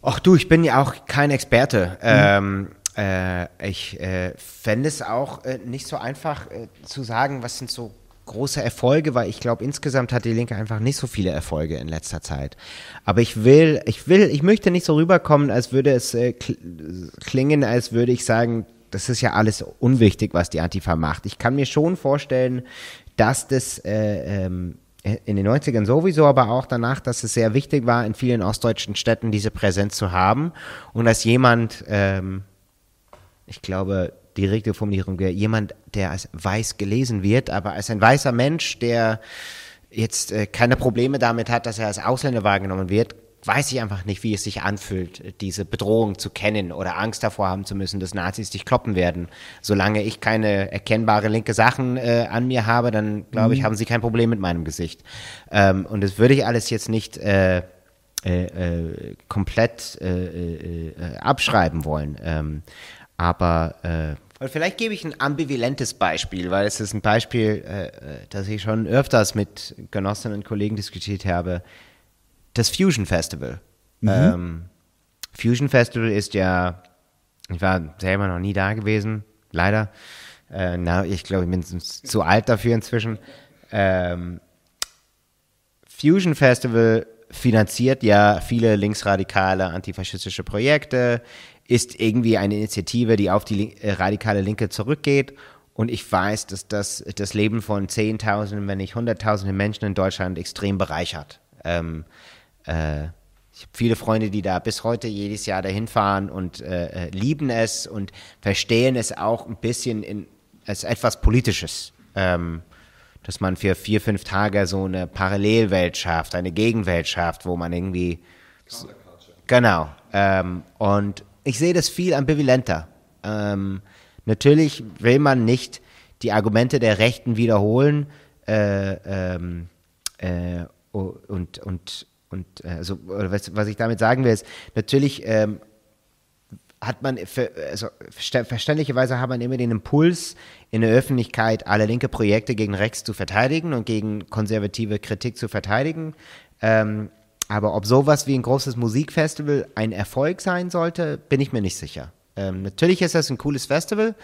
Ach du, ich bin ja auch kein Experte. Mhm. Ähm, äh, ich äh, fände es auch äh, nicht so einfach äh, zu sagen, was sind so große Erfolge, weil ich glaube, insgesamt hat die Linke einfach nicht so viele Erfolge in letzter Zeit. Aber ich will, ich will, ich möchte nicht so rüberkommen, als würde es äh, klingen, als würde ich sagen, das ist ja alles unwichtig, was die Antifa macht. Ich kann mir schon vorstellen, dass das äh, ähm, in den 90ern sowieso, aber auch danach, dass es sehr wichtig war, in vielen ostdeutschen Städten diese Präsenz zu haben und dass jemand, ähm, ich glaube, die richtige Formulierung wäre jemand, der als weiß gelesen wird, aber als ein weißer Mensch, der jetzt äh, keine Probleme damit hat, dass er als Ausländer wahrgenommen wird, weiß ich einfach nicht, wie es sich anfühlt, diese Bedrohung zu kennen oder Angst davor haben zu müssen, dass Nazis dich kloppen werden. Solange ich keine erkennbare linke Sachen äh, an mir habe, dann glaube mhm. ich, haben sie kein Problem mit meinem Gesicht. Ähm, und das würde ich alles jetzt nicht äh, äh, äh komplett äh, äh, abschreiben wollen. Ähm, aber äh, vielleicht gebe ich ein ambivalentes Beispiel, weil es ist ein Beispiel, äh, äh, das ich schon öfters mit Genossinnen und Kollegen diskutiert habe. Das Fusion Festival. Mhm. Ähm, Fusion Festival ist ja, ich war selber noch nie da gewesen, leider. Äh, na, ich glaube, ich bin zu alt dafür inzwischen. Ähm, Fusion Festival finanziert ja viele linksradikale antifaschistische Projekte, ist irgendwie eine Initiative, die auf die äh, radikale Linke zurückgeht. Und ich weiß, dass das das Leben von Zehntausenden, wenn nicht Hunderttausenden Menschen in Deutschland extrem bereichert. Ähm, äh, ich habe viele Freunde, die da bis heute jedes Jahr dahin fahren und äh, äh lieben es und verstehen es auch ein bisschen in, als etwas Politisches. Ähm, dass man für vier, fünf Tage so eine Parallelwelt schafft, eine Gegenwelt schafft, wo man irgendwie. Genau. Ähm, und ich sehe das viel ambivalenter. Ähm, natürlich will man nicht die Argumente der Rechten wiederholen äh, ähm, äh, und, und, und äh, also, was, was, ich damit sagen will, ist, natürlich ähm, hat man, für, also verständlicherweise hat man immer den Impuls, in der Öffentlichkeit alle linke Projekte gegen rechts zu verteidigen und gegen konservative Kritik zu verteidigen. Ähm, aber ob sowas wie ein großes Musikfestival ein Erfolg sein sollte, bin ich mir nicht sicher. Ähm, natürlich ist das ein cooles Festival.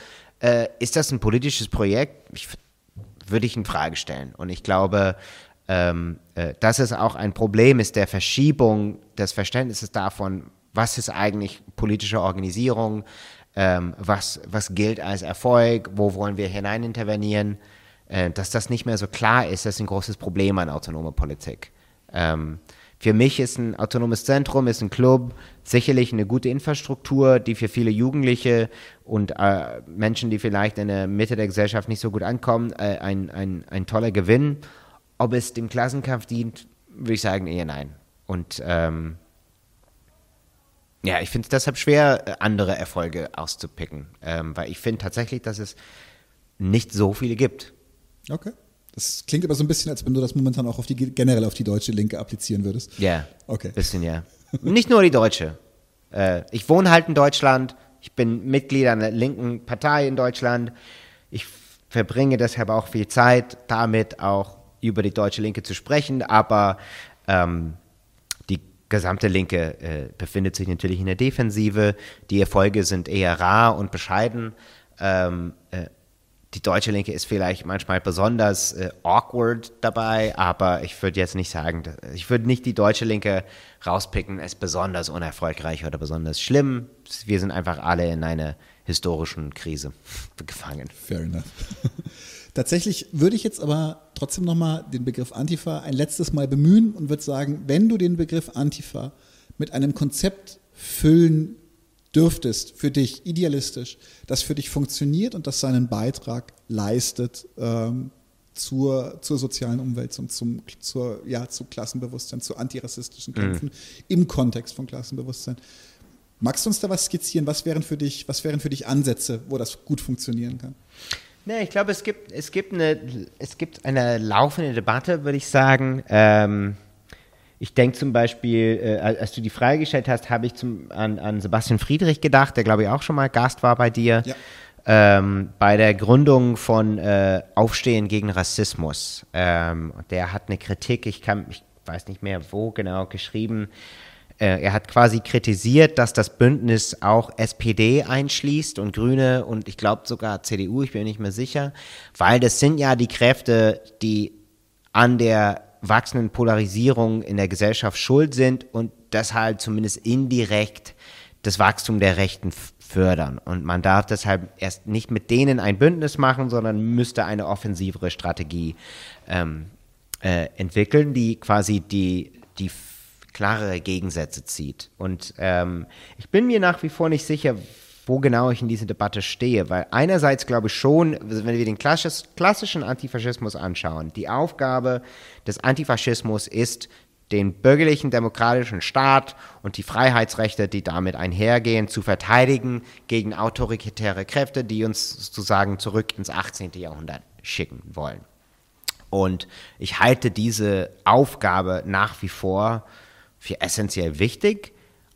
Äh, ist das ein politisches Projekt? Ich, würde ich in Frage stellen. Und ich glaube, ähm, äh, dass es auch ein Problem ist der Verschiebung des Verständnisses davon, was ist eigentlich politische Organisierung, ähm, was, was gilt als Erfolg, wo wollen wir hineinintervenieren. Äh, dass das nicht mehr so klar ist, das ist ein großes Problem an autonomer Politik. Ähm, für mich ist ein autonomes Zentrum, ist ein Club sicherlich eine gute Infrastruktur, die für viele Jugendliche und äh, Menschen, die vielleicht in der Mitte der Gesellschaft nicht so gut ankommen, äh, ein, ein, ein toller Gewinn. Ob es dem Klassenkampf dient, würde ich sagen, eher nein. Und ähm, ja, ich finde es deshalb schwer, äh, andere Erfolge auszupicken, ähm, weil ich finde tatsächlich, dass es nicht so viele gibt. Okay. Das klingt aber so ein bisschen, als wenn du das momentan auch auf die, generell auf die deutsche Linke applizieren würdest. Ja. Okay. Bisschen, ja. Nicht nur die deutsche. Äh, ich wohne halt in Deutschland. Ich bin Mitglied einer linken Partei in Deutschland. Ich verbringe deshalb auch viel Zeit damit, auch über die deutsche Linke zu sprechen. Aber ähm, die gesamte Linke äh, befindet sich natürlich in der Defensive. Die Erfolge sind eher rar und bescheiden. Ähm, äh, die deutsche Linke ist vielleicht manchmal besonders äh, awkward dabei, aber ich würde jetzt nicht sagen, ich würde nicht die deutsche Linke rauspicken als besonders unerfolgreich oder besonders schlimm. Wir sind einfach alle in einer historischen Krise [laughs] gefangen. Fair enough. [laughs] Tatsächlich würde ich jetzt aber trotzdem nochmal den Begriff Antifa ein letztes Mal bemühen und würde sagen, wenn du den Begriff Antifa mit einem Konzept füllen dürftest, für dich idealistisch, das für dich funktioniert und das seinen Beitrag leistet ähm, zur, zur sozialen Umwälzung, zum, zur, ja, zu Klassenbewusstsein, zu antirassistischen mhm. Kämpfen mhm. im Kontext von Klassenbewusstsein. Magst du uns da was skizzieren? Was wären für dich, was wären für dich Ansätze, wo das gut funktionieren kann? Nee, ich glaube, es gibt, es, gibt eine, es gibt eine laufende Debatte, würde ich sagen. Ähm, ich denke zum Beispiel, äh, als du die Frage gestellt hast, habe ich zum, an, an Sebastian Friedrich gedacht, der glaube ich auch schon mal Gast war bei dir. Ja. Ähm, bei der Gründung von äh, Aufstehen gegen Rassismus. Ähm, der hat eine Kritik, ich, kann, ich weiß nicht mehr wo genau geschrieben. Äh, er hat quasi kritisiert, dass das Bündnis auch SPD einschließt und Grüne und ich glaube sogar CDU, ich bin mir nicht mehr sicher, weil das sind ja die Kräfte, die an der wachsenden Polarisierung in der Gesellschaft schuld sind und deshalb zumindest indirekt das Wachstum der Rechten fördern. Und man darf deshalb erst nicht mit denen ein Bündnis machen, sondern müsste eine offensivere Strategie ähm, äh, entwickeln, die quasi die, die klarere Gegensätze zieht. Und ähm, ich bin mir nach wie vor nicht sicher, wo genau ich in dieser Debatte stehe, weil einerseits glaube ich schon, wenn wir den klassischen Antifaschismus anschauen, die Aufgabe des Antifaschismus ist, den bürgerlichen demokratischen Staat und die Freiheitsrechte, die damit einhergehen, zu verteidigen gegen autoritäre Kräfte, die uns sozusagen zurück ins 18. Jahrhundert schicken wollen. Und ich halte diese Aufgabe nach wie vor für essentiell wichtig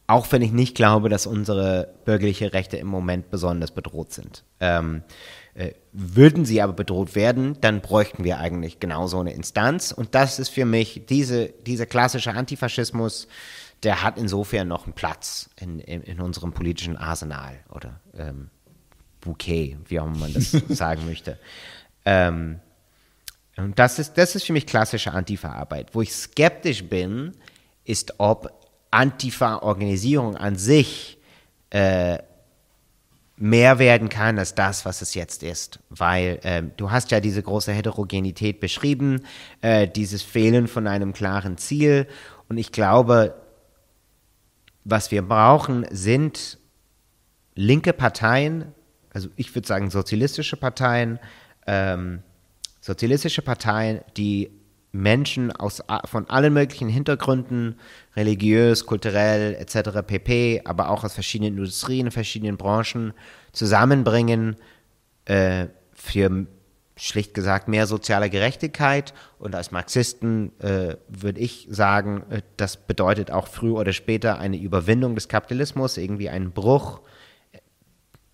auch wenn ich nicht glaube, dass unsere bürgerliche Rechte im Moment besonders bedroht sind. Ähm, äh, würden sie aber bedroht werden, dann bräuchten wir eigentlich genau so eine Instanz. Und das ist für mich, diese, dieser klassische Antifaschismus, der hat insofern noch einen Platz in, in, in unserem politischen Arsenal oder ähm, Bouquet, wie auch immer man das [laughs] sagen möchte. Ähm, und das ist, das ist für mich klassische Antifa-Arbeit. Wo ich skeptisch bin, ist, ob Antifa-Organisierung an sich äh, mehr werden kann als das, was es jetzt ist. Weil äh, du hast ja diese große Heterogenität beschrieben, äh, dieses Fehlen von einem klaren Ziel. Und ich glaube, was wir brauchen, sind linke Parteien, also ich würde sagen sozialistische Parteien, ähm, sozialistische Parteien, die Menschen aus, von allen möglichen Hintergründen, religiös, kulturell etc. pp., aber auch aus verschiedenen Industrien, verschiedenen Branchen zusammenbringen äh, für schlicht gesagt mehr soziale Gerechtigkeit. Und als Marxisten äh, würde ich sagen, äh, das bedeutet auch früher oder später eine Überwindung des Kapitalismus, irgendwie ein Bruch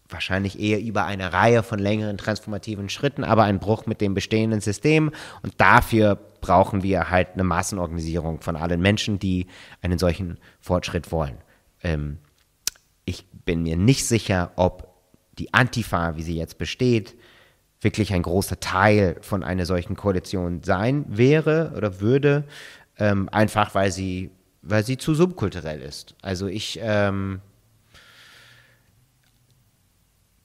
wahrscheinlich eher über eine Reihe von längeren transformativen Schritten, aber ein Bruch mit dem bestehenden System. Und dafür brauchen wir halt eine Massenorganisierung von allen Menschen, die einen solchen Fortschritt wollen. Ähm, ich bin mir nicht sicher, ob die Antifa, wie sie jetzt besteht, wirklich ein großer Teil von einer solchen Koalition sein wäre oder würde, ähm, einfach weil sie, weil sie zu subkulturell ist. Also ich ähm,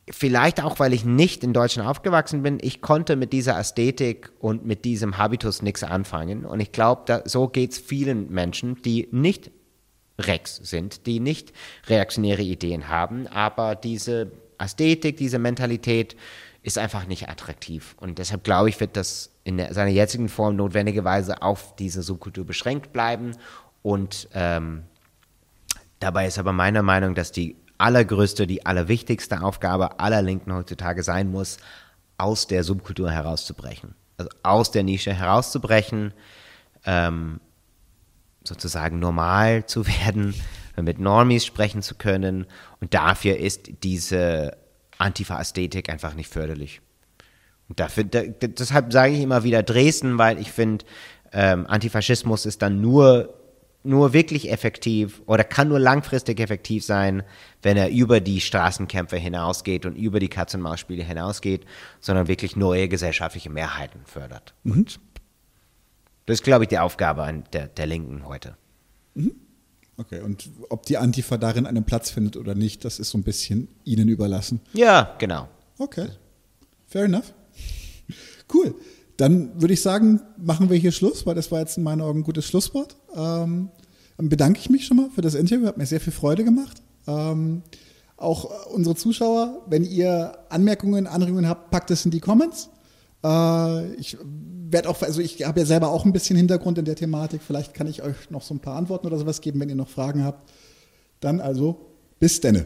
Vielleicht auch, weil ich nicht in Deutschland aufgewachsen bin. Ich konnte mit dieser Ästhetik und mit diesem Habitus nichts anfangen. Und ich glaube, so geht es vielen Menschen, die nicht Rex sind, die nicht reaktionäre Ideen haben, aber diese Ästhetik, diese Mentalität ist einfach nicht attraktiv. Und deshalb glaube ich, wird das in der, seiner jetzigen Form notwendigerweise auf diese Subkultur beschränkt bleiben. Und ähm, dabei ist aber meiner Meinung, dass die allergrößte, die allerwichtigste Aufgabe aller Linken heutzutage sein muss, aus der Subkultur herauszubrechen. Also aus der Nische herauszubrechen, ähm, sozusagen normal zu [laughs] werden, mit Normies sprechen zu können. Und dafür ist diese Antifa-Ästhetik einfach nicht förderlich. Und dafür, da, deshalb sage ich immer wieder Dresden, weil ich finde, ähm, Antifaschismus ist dann nur nur wirklich effektiv oder kann nur langfristig effektiv sein, wenn er über die Straßenkämpfe hinausgeht und über die Katz-und-Maus-Spiele hinausgeht, sondern wirklich neue gesellschaftliche Mehrheiten fördert. Mhm. Und das ist, glaube ich, die Aufgabe der, der Linken heute. Mhm. Okay, und ob die Antifa darin einen Platz findet oder nicht, das ist so ein bisschen ihnen überlassen. Ja, genau. Okay, fair enough. [laughs] Cool. Dann würde ich sagen, machen wir hier Schluss, weil das war jetzt in meinen Augen ein gutes Schlusswort. Ähm, dann bedanke ich mich schon mal für das Interview, hat mir sehr viel Freude gemacht. Ähm, auch unsere Zuschauer, wenn ihr Anmerkungen, Anregungen habt, packt es in die Comments. Äh, ich werde auch, also ich habe ja selber auch ein bisschen Hintergrund in der Thematik. Vielleicht kann ich euch noch so ein paar Antworten oder sowas geben, wenn ihr noch Fragen habt. Dann also bis denne.